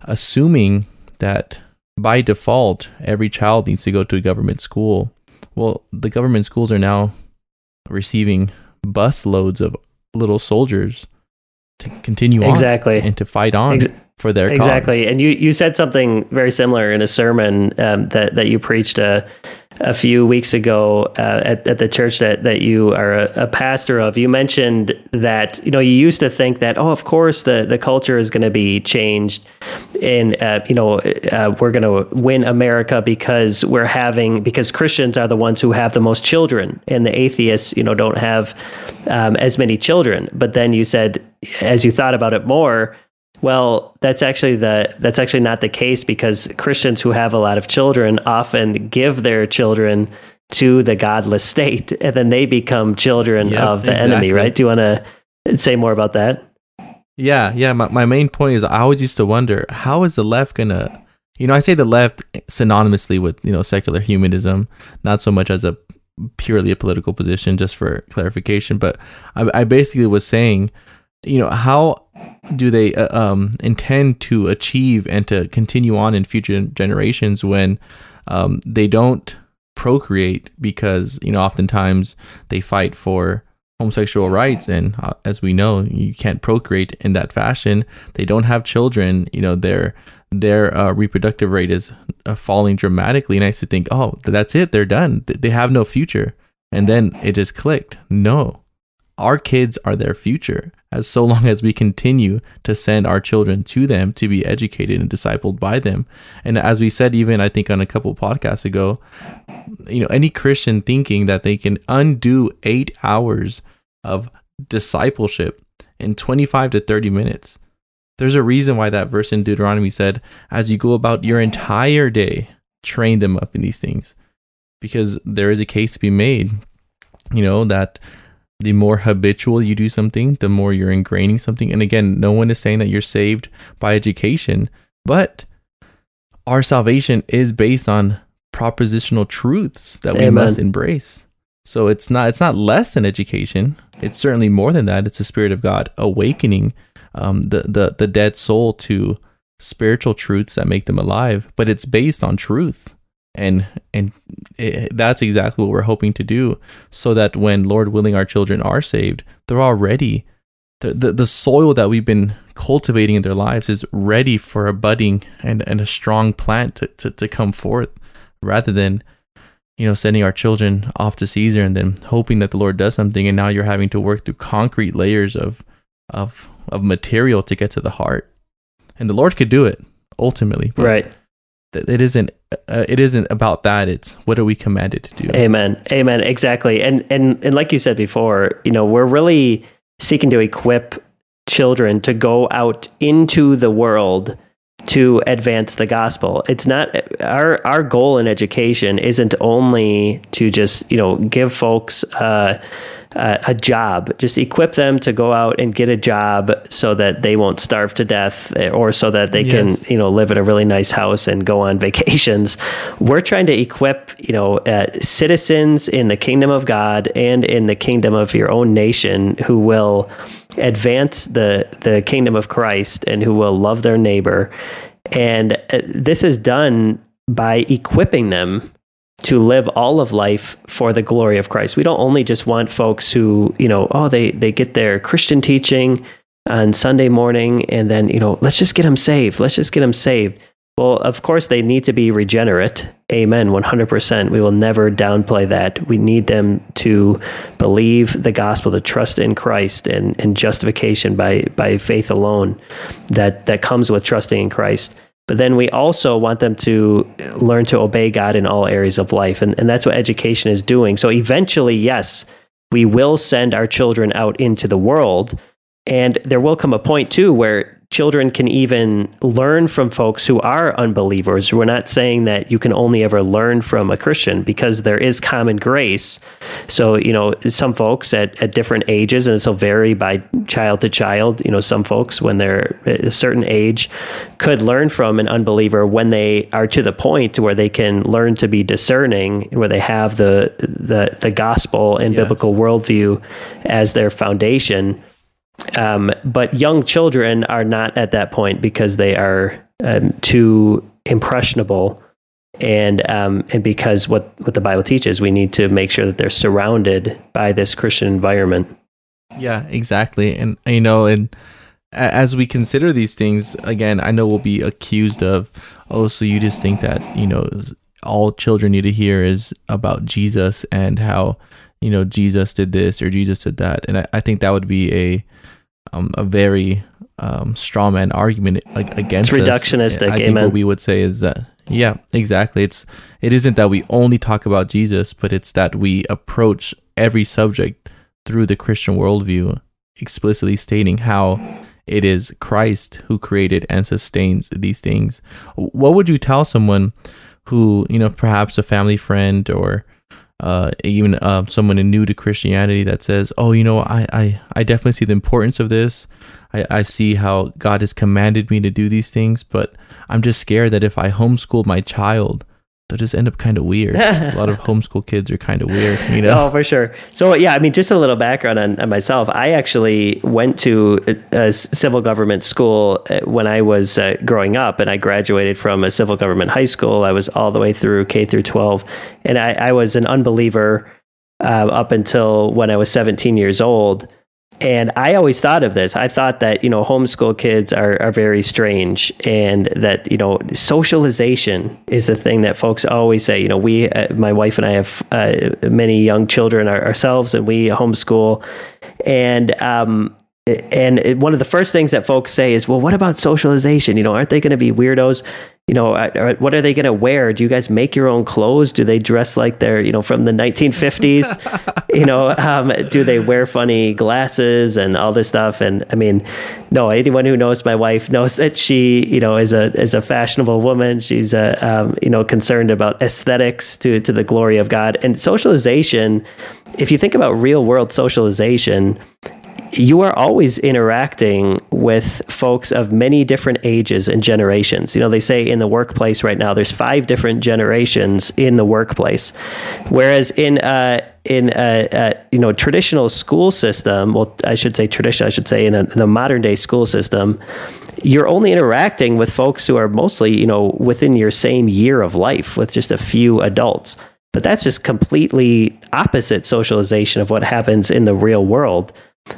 assuming that by default every child needs to go to a government school. Well, the government schools are now receiving bus loads of little soldiers to continue on Exactly. and to fight on Ex- for their exactly cause. and you you said something very similar in a sermon um, that that you preached a a few weeks ago uh, at, at the church that that you are a, a pastor of you mentioned that you know you used to think that oh of course the the culture is going to be changed and uh, you know uh, we're going to win America because we're having because Christians are the ones who have the most children and the atheists you know don't have um, as many children. But then you said as you thought about it more well, that's actually the that's actually not the case because Christians who have a lot of children often give their children to the godless state, and then they become children Yep, of the enemy. Right? Do you want to say more about that? Yeah, yeah. My, my main point is I always used to wonder how is the left gonna, you know, I say the left synonymously with you know secular humanism, not so much as a purely a political position, just for clarification. But I, I basically was saying, you know, how do they uh, um, intend to achieve and to continue on in future generations when um, they don't procreate because you know oftentimes they fight for homosexual rights and uh, as we know you can't procreate in that fashion. They don't have children you know their their uh, reproductive rate is uh, falling dramatically. And i used to think oh that's it they're done. They have no future. And then it just clicked. No our kids are their future as so long as we continue to send our children to them to be educated and discipled by them. And as we said even i think on a couple podcasts ago you know any christian thinking that they can undo eight hours of discipleship in 25 to 30 minutes. There's a reason why that verse in deuteronomy said as you go about your entire day train them up in these things. Because there is a case to be made you know that the more habitual you do something, the more you're ingraining something. And again, no one is saying that you're saved by education, but our salvation is based on propositional truths that we Amen. must embrace. So it's not it's not less than education. It's certainly more than that. It's the Spirit of God awakening um, the the the dead soul to spiritual truths that make them alive. But it's based on truth, and and it, that's exactly what we're hoping to do so that when lord willing our children are saved they're already the, the, the soil that we've been cultivating in their lives is ready for a budding and, and a strong plant to, to, to come forth rather than you know sending our children off to caesar and then hoping that the lord does something. And now you're having to work through concrete layers of of of material to get to the heart. And the lord could do it ultimately. Right. It isn't uh, it isn't about that it's what are we commanded to do Amen. Amen. Exactly. And and and like you said before, you know, we're really seeking to equip children to go out into the world to advance the gospel. It's not our our goal in education isn't only to just, you know, give folks uh uh, a job, just equip them to go out and get a job so that they won't starve to death eh, or so that they Yes. can, you know, live in a really nice house and go on vacations. We're trying to equip, you know, uh, citizens in the kingdom of God and in the kingdom of your own nation who will advance the the kingdom of Christ and who will love their neighbor. And uh, this is done by equipping them to live all of life for the glory of Christ. We don't only just want folks who, you know, oh, they, they get their Christian teaching on Sunday morning and then, you know, let's just get them saved. Let's just get them saved. Well, of course, they need to be regenerate. Amen. 100%. We will never downplay that. We need them to believe the gospel, to trust in Christ and, and justification by, by faith alone that, that comes with trusting in Christ. But then we also want them to learn to obey God in all areas of life. And, and that's what education is doing. So eventually, yes, we will send our children out into the world. And there will come a point, too, where children can even learn from folks who are unbelievers. We're not saying that you can only ever learn from a Christian because there is common grace. So, you know, some folks at, at different ages, and this will vary by child to child, you know, some folks when they're at a certain age could learn from an unbeliever when they are to the point where they can learn to be discerning, where they have the the, the gospel and yes. biblical worldview as their foundation um, but young children are not at that point because they are um, too impressionable, and um, and because what what the Bible teaches, we need to make sure that they're surrounded by this Christian environment. Yeah, exactly, and you know, and as we consider these things again, I know we'll be accused of, oh, so you just think that you know all children need to hear is about Jesus and how you know Jesus did this or Jesus did that, and I, I think that would be a um, a very um, straw man argument like against it's reductionistic. Us. I think what we would say is that yeah, exactly. It's it isn't that we only talk about Jesus, but it's that we approach every subject through the Christian worldview, explicitly stating how it is Christ who created and sustains these things. What would you tell someone who, you know, perhaps a family friend or uh, even uh, someone new to Christianity that says, "Oh, you know, I, I, I definitely see the importance of this. I, I see how God has commanded me to do these things, but I'm just scared that if I homeschool my child, they'll just end up kind of weird. a lot of homeschool kids are kind of weird, you know? Oh, for sure. So, yeah, I mean, just a little background on, on myself. I actually went to a, a, civil government school uh, when I was uh, growing up, and I graduated from a civil government high school. I was all the way through K through 12, and I, I was an unbeliever uh, up until when I was 17 years old. And I always thought of this. I thought that, you know, homeschool kids are, are very strange and that, you know, socialization is the thing that folks always say. You know, we, uh, my wife and I have uh, many young children ourselves and we homeschool. And, um, and one of the first things that folks say is, well, what about socialization? You know, aren't they going to be weirdos? you know, what are they going to wear? Do you guys make your own clothes? Do they dress like they're, you know, from the 1950s? you know, um, do they wear funny glasses and all this stuff? And I mean, no, anyone who knows my wife knows that she, you know, is a is a fashionable woman. She's a, um, you know, concerned about aesthetics to to the glory of God and socialization. If you think about real world socialization, you are always interacting with folks of many different ages and generations. You know, they say in the workplace right now, there's five different generations in the workplace, whereas in uh, in a, a, you know traditional school system, well, I should say traditional, I should say in, a, in the modern day school system, you're only interacting with folks who are mostly you know within your same year of life with just a few adults. But that's just completely opposite socialization of what happens in the real world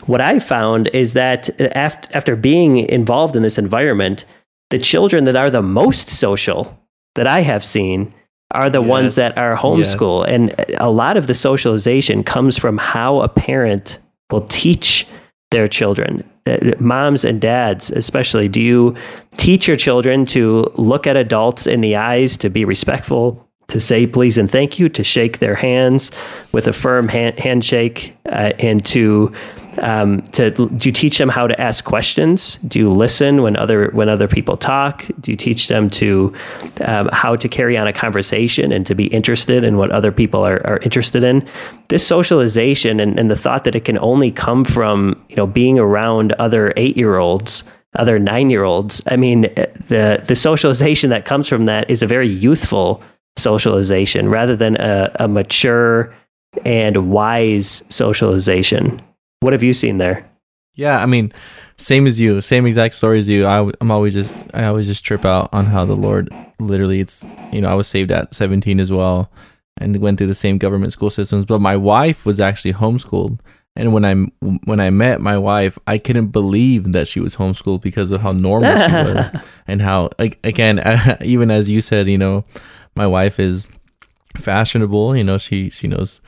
what I found is that after, after being involved in this environment, the children that are the most social that I have seen are the yes. ones that are homeschool. Yes. And a lot of the socialization comes from how a parent will teach their children. Uh, moms and dads, especially, do you teach your children to look at adults in the eyes, to be respectful, to say please and thank you, to shake their hands with a firm hand, handshake, uh, and to um, to do you teach them how to ask questions? Do you listen when other when other people talk? Do you teach them to um, how to carry on a conversation and to be interested in what other people are, are interested in? This socialization and, and the thought that it can only come from you know being around other eight year olds other nine year olds. I mean, the the socialization that comes from that is a very youthful socialization rather than a, a mature and wise socialization. What have you seen there? Yeah, I mean, same as you, same exact story as you. I, I'm always just, I always just trip out on how the Lord literally, it's, you know, I was saved at 17 as well. and went through the same government school systems. But my wife was actually homeschooled. And when I when I met my wife, I couldn't believe that she was homeschooled because of how normal she was, and how again, even as you said, you know, my wife is fashionable. You know, she she knows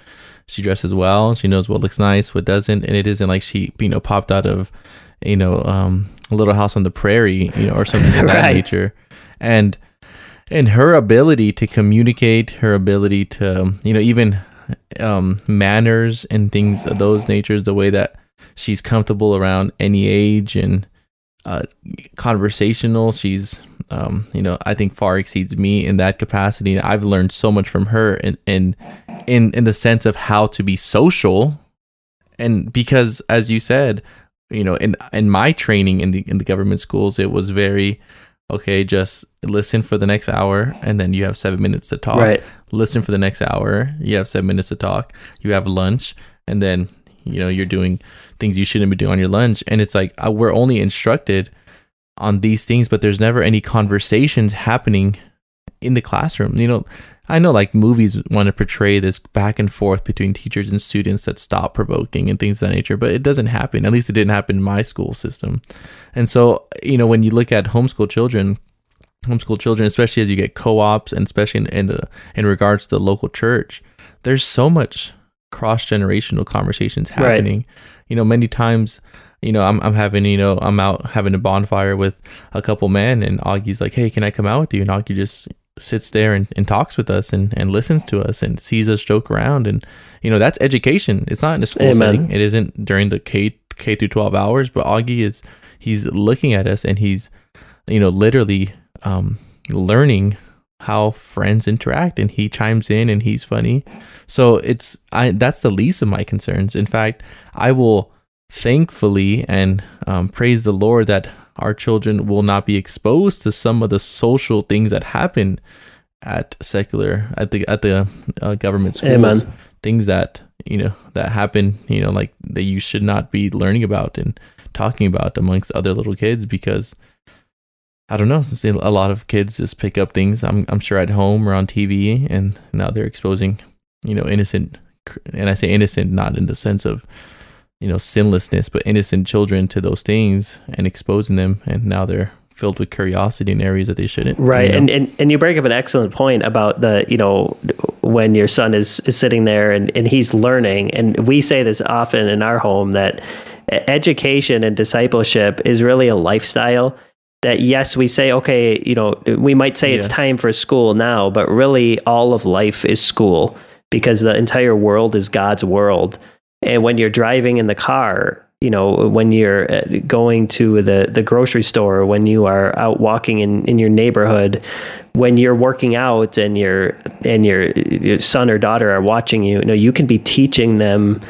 she dresses well. She knows what looks nice, what doesn't, and it isn't like she you know popped out of you know um, a Little House on the Prairie, you know, or something of that right. nature. And and her ability to communicate, her ability to you know even um, manners and things of those natures, the way that she's comfortable around any age and uh, conversational. She's, um, you know, I think far exceeds me in that capacity. I've learned so much from her and, in, in, in the sense of how to be social. And because, as you said, you know, in, in my training in the, in the government schools, it was very, okay, just listen for the next hour and then you have seven minutes to talk. Right. Listen for the next hour. You have seven minutes to talk. You have lunch and then, you know, you're doing things you shouldn't be doing on your lunch. And it's like, uh, we're only instructed on these things, but there's never any conversations happening in the classroom. You know, I know like movies want to portray this back and forth between teachers and students that stop provoking and things of that nature, but it doesn't happen. At least it didn't happen in my school system. And so, you know, when you look at homeschool children, homeschool children, especially as you get co-ops and especially in, in the in regards to the local church, there's so much cross generational conversations happening. Right. You know, many times you know, I'm, I'm having, you know, I'm out having a bonfire with a couple men and Augie's like, Hey, can I come out with you? And Augie just sits there and, and talks with us and, and listens to us and sees us joke around. And you know that's education. It's not in a school Amen. setting. It isn't during the k k through 12 hours but augie is he's looking at us and he's you know literally um, learning how friends interact. And he chimes in and he's funny. So it's i that's the least of my concerns. In fact i will thankfully and um, praise the lord that our children will not be exposed to some of the social things that happen at secular at the at the uh, government schools Amen. things that you know that happen you know like that you should not be learning about and talking about amongst other little kids because I don't know. Since a lot of kids just pick up things, I'm I'm sure at home or on TV, and now they're exposing, you know, innocent, and I say innocent not in the sense of you know sinlessness but innocent children to those things and exposing them and now they're filled with curiosity in areas that they shouldn't right you know? and, and and you bring up an excellent point about the you know when your son is, is sitting there and, and he's learning and we say this often in our home that education and discipleship is really a lifestyle that yes we say okay you know we might say yes. it's time for school now but really all of life is school because the entire world is god's world and when you're driving in the car, you know, when you're uh, going to the, the grocery store, when you are out walking in, in your neighborhood, when you're working out and your and your, your son or daughter are watching you, you know, you can be teaching them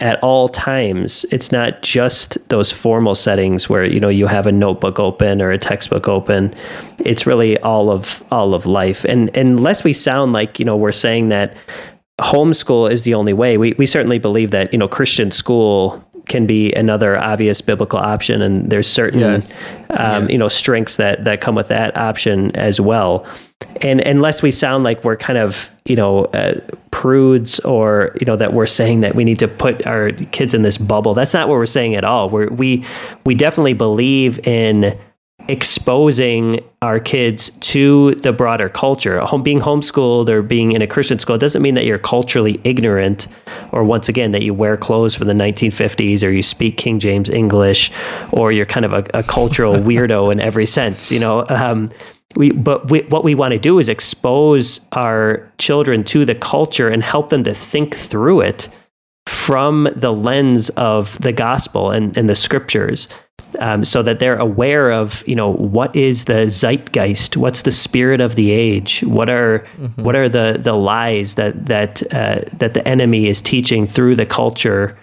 at all times. It's not just those formal settings where you know you have a notebook open or a textbook open. It's really all of all of life. And, and unless we sound like you know we're saying that homeschool is the only way. We we certainly believe that you know Christian school can be another obvious biblical option, and there's certain yes. Um, yes. you know strengths that that come with that option as well. And unless we sound like we're kind of you know uh, prudes or you know that we're saying that we need to put our kids in this bubble, that's not what we're saying at all. We're, we we definitely believe in exposing our kids to the broader culture. Home, being homeschooled or being in a Christian school doesn't mean that you're culturally ignorant, or once again that you wear clothes from the 1950s, or you speak King James English, or you're kind of a, a cultural weirdo in every sense. You know, um, we, but we, what we want to do is expose our children to the culture and help them to think through it from the lens of the gospel and, and the scriptures um, so that they're aware of you know what is the zeitgeist? What's the spirit of the age? What are mm-hmm. what are the the lies that that uh, that the enemy is teaching through the culture?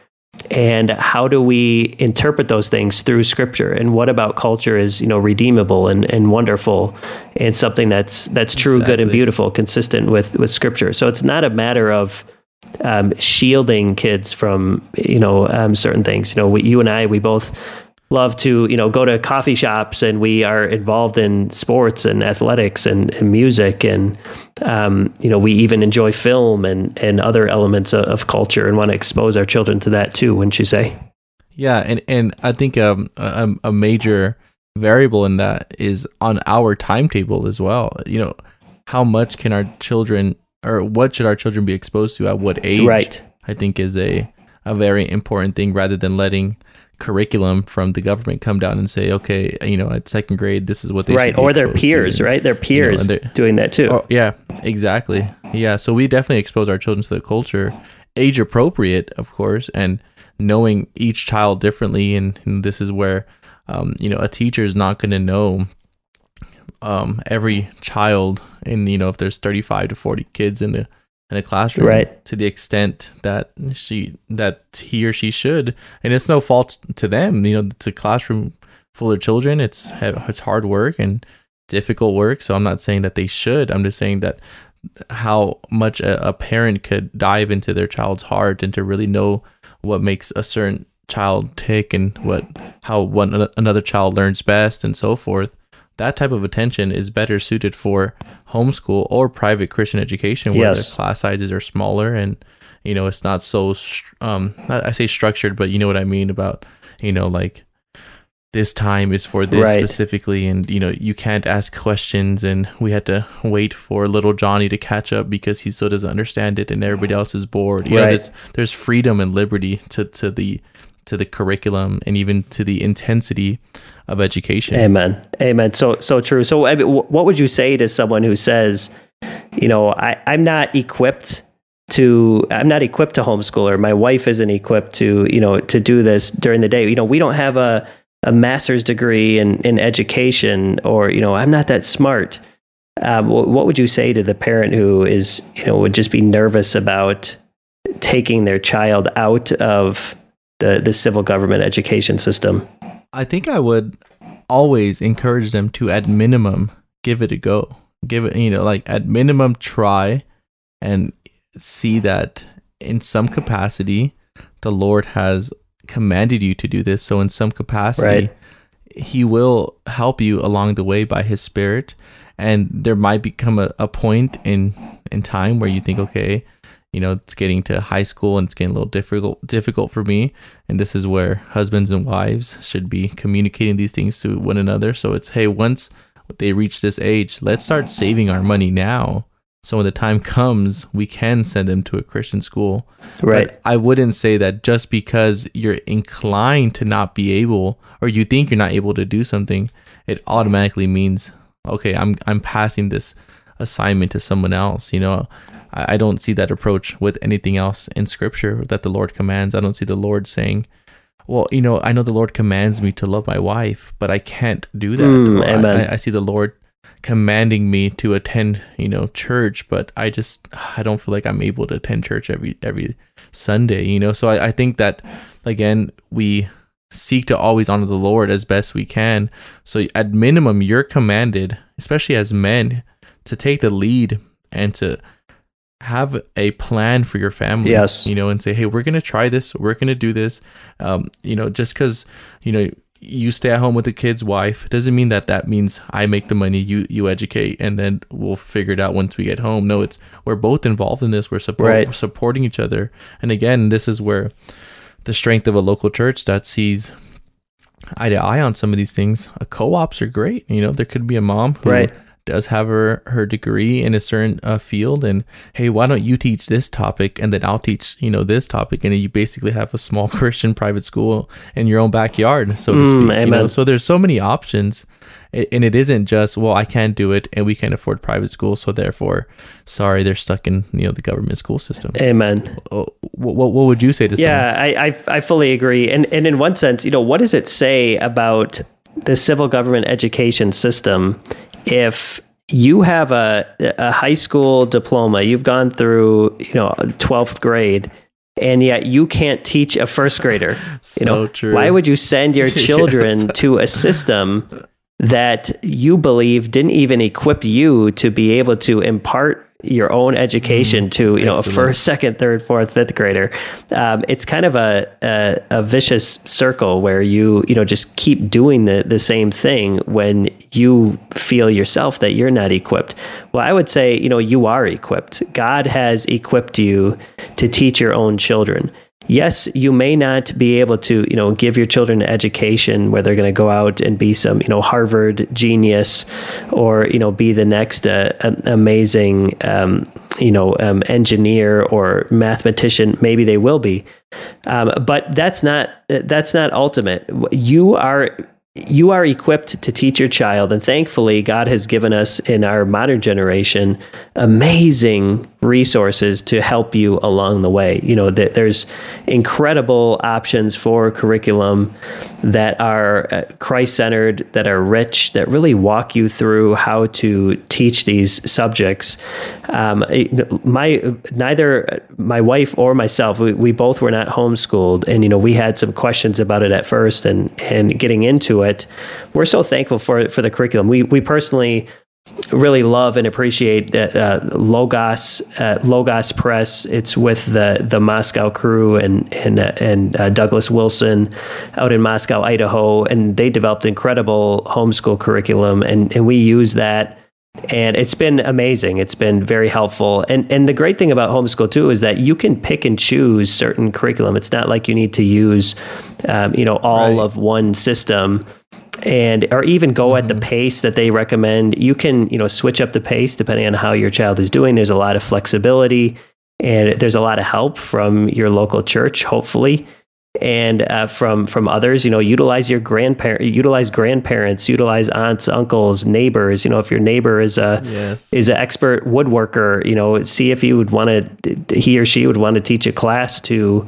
And how do we interpret those things through scripture? And what about culture is you know redeemable and, and wonderful and something that's that's true exactly. good and beautiful consistent with with scripture? So it's not a matter of um, shielding kids from you know um, certain things. You know we, you and i we both love to you know go to coffee shops and we are involved in sports and athletics and, and music and um, you know we even enjoy film and and other elements of, of culture and want to expose our children to that too wouldn't you say? Yeah and and i think um, a, a major variable in that is on our timetable as well. You know how much can our children or what should our children be exposed to at what age? Right. I think is a a very important thing rather than letting curriculum from the government come down and say, okay, you know, at second grade, this is what they right, or their peers, to. right? Their peers you know, doing that too. Oh, yeah, exactly. Yeah, so we definitely expose our children to the culture, age appropriate, of course, and knowing each child differently, and, and this is where, um, you know, a teacher is not going to know um, every child, and you know, if there's 35 to 40 kids in the in a classroom right. to the extent that she that he or she should. And it's no fault to them you know it's a classroom full of children. It's it's hard work and difficult work. So i'm not saying that they should. I'm just saying that how much a, a parent could dive into their child's heart and to really know what makes a certain child tick and what how one another child learns best and so forth that type of attention is better suited for homeschool or private Christian education where yes. the class sizes are smaller and you know it's not so um I say structured but you know what I mean about you know like this time is for this right. specifically and you know you can't ask questions and we had to wait for little Johnny to catch up because he still doesn't understand it and everybody else is bored you right. know there's there's freedom and liberty to to the to the curriculum and even to the intensity of education. Amen. Amen. So so true. So I mean, what would you say to someone who says, you know, I, I'm not equipped to I'm not equipped to homeschool or my wife isn't equipped to, you know, to do this during the day. You know, we don't have a a master's degree in, in education or, you know, I'm not that smart. Um, what would you say to the parent who is, you know, would just be nervous about taking their child out of the, the civil government education system? I think I would always encourage them to, at minimum, give it a go. Give it, you know, like at minimum, try and see that in some capacity, the Lord has commanded you to do this. So, in some capacity, right. He will help you along the way by His Spirit. And there might become a, a point in in time where you think, okay, you know it's getting to high school and it's getting a little difficult difficult for me. And this is where husbands and wives should be communicating these things to one another. So it's hey once they reach this age let's start saving our money now. So when the time comes we can send them to a christian school. Right. But i wouldn't say that just because you're inclined to not be able or you think you're not able to do something it automatically means okay i'm i'm passing this assignment to someone else you know I don't see that approach with anything else in scripture that the Lord commands. I don't see the Lord saying, well, you know, I know the Lord commands me to love my wife, but I can't do that. Mm, amen. I, I, see the Lord commanding me to attend, you know, church, but I just I don't feel like I'm able to attend church every every Sunday, you know. So I, I think that again we seek to always honor the Lord as best we can. So at minimum, you're commanded, especially as men, to take the lead and to have a plan for your family. Yes. You know, and say, hey, we're going to try this. We're going to do this. Um, you know, just because, you know, you stay at home with the kid's wife doesn't mean that that means I make the money, you you educate, and then we'll figure it out once we get home. No, it's we're both involved in this. We're support, right. we're supporting each other. And again, this is where the strength of a local church that sees eye to eye on some of these things. A co-ops are great. You know, there could be a mom who right does have her her degree in a certain uh, field and hey why don't you teach this topic and then i'll teach you know this topic and you basically have a small christian private school in your own backyard so to mm, speak you know? so there's so many options and it isn't just well i can't do it and we can't afford private school so therefore sorry they're stuck in you know the government school system. Amen. What, what, what would you say to that? yeah I, I i fully agree. And and in one sense you know what does it say about the civil government education system if you have a, a high school diploma, you've gone through, you know, 12th grade, and yet you can't teach a first grader. so you know, true. why would you send your children yes. to a system that you believe didn't even equip you to be able to impart your own education mm, to you know excellent. a first, second, third, fourth, fifth grader. Um, it's kind of a, a, a vicious circle where you you know just keep doing the the same thing when you feel yourself that you're not equipped. Well, I would say you know you are equipped. God has equipped you to teach your own children yes, you may not be able to, you know, give your children an education where they're going to go out and be some, you know, Harvard genius or, you know, be the next uh, amazing, um, you know, um, engineer or mathematician. Maybe they will be, um, but that's not that's not ultimate. You are you are equipped to teach your child and thankfully god has given us in our modern generation amazing resources to help you along the way you know that there's incredible options for curriculum that are uh, christ-centered that are rich that really walk you through how to teach these subjects um, my neither my wife or myself we, we both were not homeschooled and you know we had some questions about it at first and and getting into it. We're so thankful for for the curriculum. We we personally really love and appreciate uh, Logos uh, Logos Press. It's with the the Moscow crew and and uh, and uh, Douglas Wilson out in Moscow, Idaho, and they developed incredible homeschool curriculum, and and we use that and it's been amazing. It's been very helpful. And and the great thing about homeschool too is that you can pick and choose certain curriculum. It's not like you need to use, um, you know, all right. of one system, and or even go mm-hmm. at the mm-hmm. pace that they recommend. You can you know switch up the pace depending on how your child is doing. There's a lot of flexibility, and there's a lot of help from your local church. Hopefully and uh, from from others you know utilize your grandparent utilize grandparents utilize aunts uncles neighbors you know if your neighbor is a yes. is an expert woodworker you know see if he would want to he or she would want to teach a class to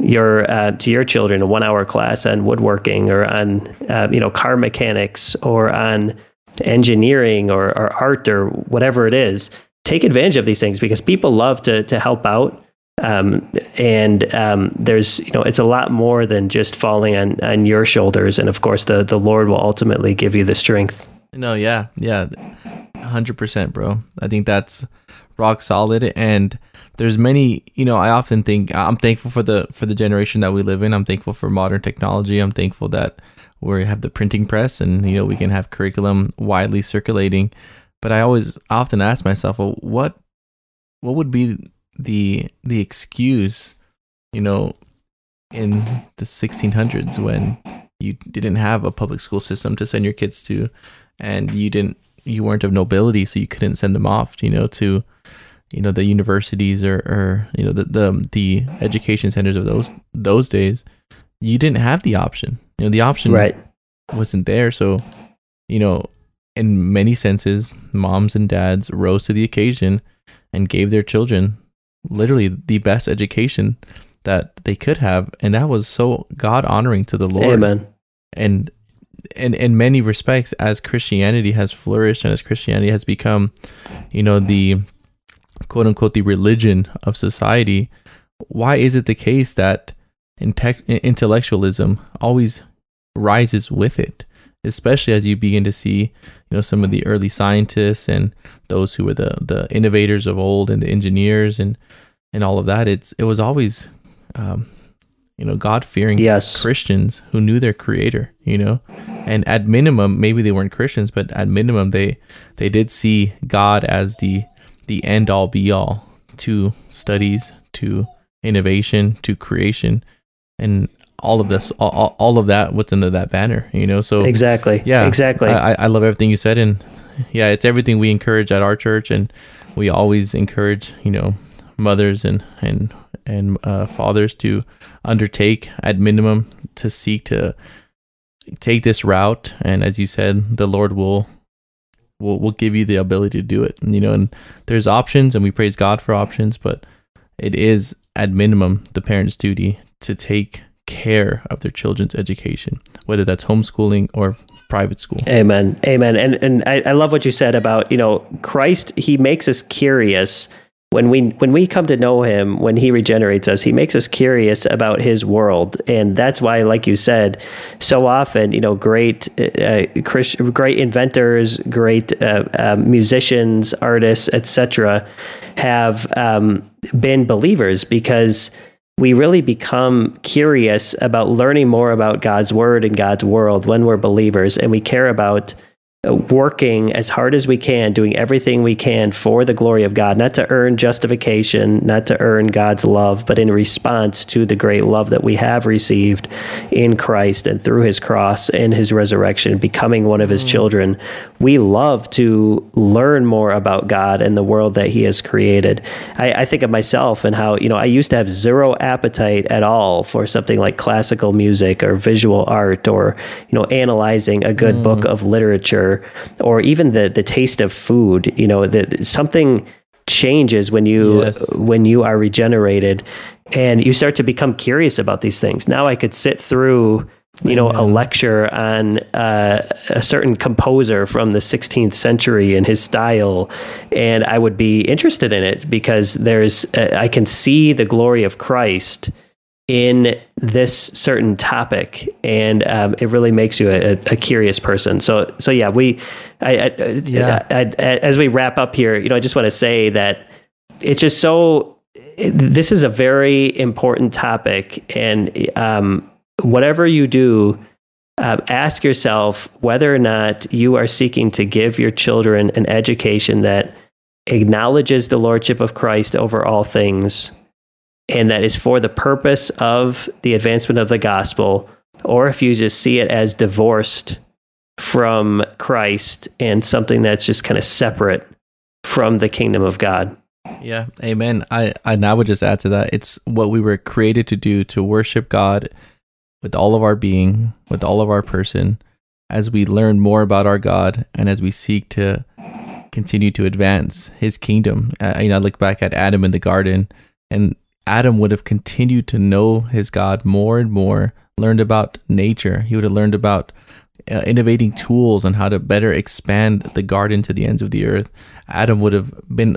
your uh, to your children a one hour class on woodworking or on uh, you know car mechanics or on engineering or, or art or whatever it is take advantage of these things because people love to to help out. Um, and um, there's you know it's a lot more than just falling on, on your shoulders. And of course the the lord will ultimately give you the strength. No yeah yeah 100% bro. I think that's rock solid. And there's many you know i often think i'm thankful for the for the generation that we live in. I'm thankful for modern technology. I'm thankful that we have the printing press and you know we can have curriculum widely circulating. But i always often ask myself well what what would be the the excuse, you know, in the 1600s when you didn't have a public school system to send your kids to, and you didn't you weren't of nobility, so you couldn't send them off, you know, to you know the universities or, or you know the, the um, the education centers of those those days. You didn't have the option. You know, the option right. wasn't there. So, you know, in many senses, moms and dads rose to the occasion and gave their children literally the best education that they could have, and that was so God honoring to the Lord. Amen. And and in many respects, as Christianity has flourished and as Christianity has become, you know, the quote unquote the religion of society, why is it the case that intellectualism always rises with it? especially as you begin to see, you know, some of the early scientists and those who were the the innovators of old and the engineers and and all of that. It's it was always, um, you know, God fearing yes. Christians who knew their Creator. You know, and at minimum, maybe they weren't Christians, but at minimum, they they did see God as the the end all be all to studies, to innovation, to creation, and all of this, all, all of that, what's under that banner, you know? So exactly. Yeah, exactly. I, I love everything you said. And yeah, it's everything we encourage at our church. And we always encourage, you know, mothers and, and, and uh, fathers to undertake at minimum to seek to take this route. And as you said, the Lord will will will give you the ability to do it. And, You know, and there's options, and we praise God for options, but it is at minimum the parent's duty to take care of their children's education, whether that's homeschooling or private school. Amen. Amen. And and I, I love what you said about, you know, Christ, he makes us curious when we when we come to know him when he regenerates us he makes us curious about his world. And that's why like you said so often you know great uh, Christ, great inventors great uh, uh, musicians artists etc have um, been believers because we really become curious about learning more about God's word and God's world when we're believers and we care about working as hard as we can, doing everything we can for the glory of God, not to earn justification, not to earn God's love, but in response to the great love that we have received in Christ and through his cross and his resurrection, becoming one of his mm. children. We love to learn more about God and the world that he has created. I, I think of myself and how, you know, I used to have zero appetite at all for something like classical music or visual art or, you know, analyzing a good mm. book of literature or even the the taste of food. You know, that something changes when you yes. when you are regenerated, and you start to become curious about these things. Now I could sit through you know, a lecture on uh, a certain composer from the 16th century and his style, and I would be interested in it because there's uh, I can see the glory of Christ in this certain topic, and um, it really makes you a, a, curious person. So, so yeah, we, I, I, yeah. I, as we wrap up here, you know, I just want to say that it's just so. This is a very important topic, and um, whatever you do, uh, ask yourself whether or not you are seeking to give your children an education that acknowledges the lordship of Christ over all things and that is for the purpose of the advancement of the gospel, or if you just see it as divorced from Christ and something that's just kind of separate from the kingdom of God. Yeah, amen. I, I, and I would just add to that it's what we were created to do to worship God with all of our being, with all of our person, as we learn more about our God and as we seek to continue to advance his kingdom. Uh, you know, I look back at Adam in the garden and Adam would have continued to know his God more and more, learned about nature. He would have learned about uh, innovating tools and how to better expand the garden to the ends of the earth. Adam would have been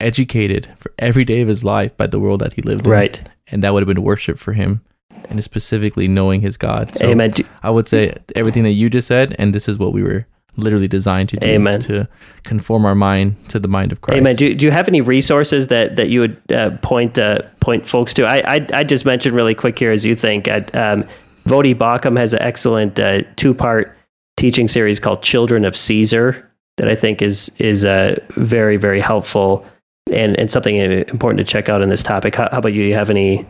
educated for every day of his life by the world that he lived in. Right. And that would have been worship for him and specifically knowing his God. So Amen. I would say everything that you just said, and this is what we were literally designed to do Amen. to conform our mind to the mind of Christ. Amen. Do, do you have any resources that, that you would uh, point uh, point folks to? I, I, I just mentioned really quick here as you think. Um, Voddie Baucham has an excellent uh, two part teaching series called Children of Caesar that I think is is uh, very very helpful and and something important to check out in this topic. How, how about you? You have any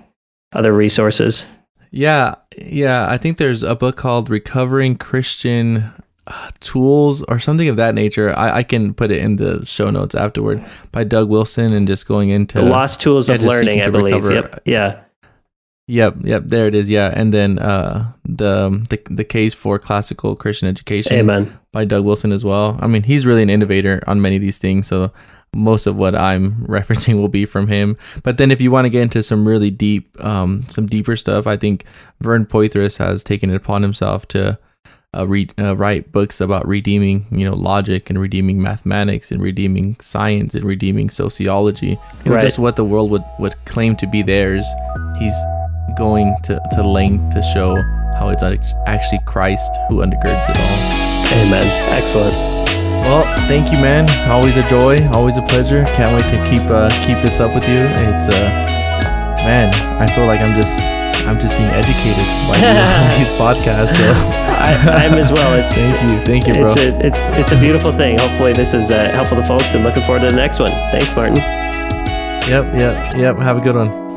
other resources? Yeah, yeah. I think there's a book called Recovering Christian tools or something of that nature. I, I can put it in the show notes afterward by Doug Wilson and just going into the lost tools yeah, of learning. I believe. Recover. Yep. Yeah. Yep. Yep. There it is. Yeah. And then uh, the the the case for classical Christian education. Amen. By Doug Wilson as well. I mean, he's really an innovator on many of these things. So most of what I'm referencing will be from him. But then if you want to get into some really deep, um, some deeper stuff, I think Vern Poythress has taken it upon himself to uh, read, uh, write books about redeeming, you know, logic and redeeming mathematics and redeeming science and redeeming sociology. You know, right. just what the world would, would claim to be theirs. He's going to, to length to show how it's actually Christ who undergirds it all. Amen. Excellent. Well, thank you, man. Always a joy. Always a pleasure. Can't wait to keep uh, keep this up with you. It's uh, man, I feel like I'm just I'm just being educated by these podcasts. So. I, am as well. It's, thank you, thank you, bro. It's a, it's, it's a beautiful thing. Hopefully, this is uh, helpful to folks, and looking forward to the next one. Thanks, Martin. Yep, yep, yep. Have a good one.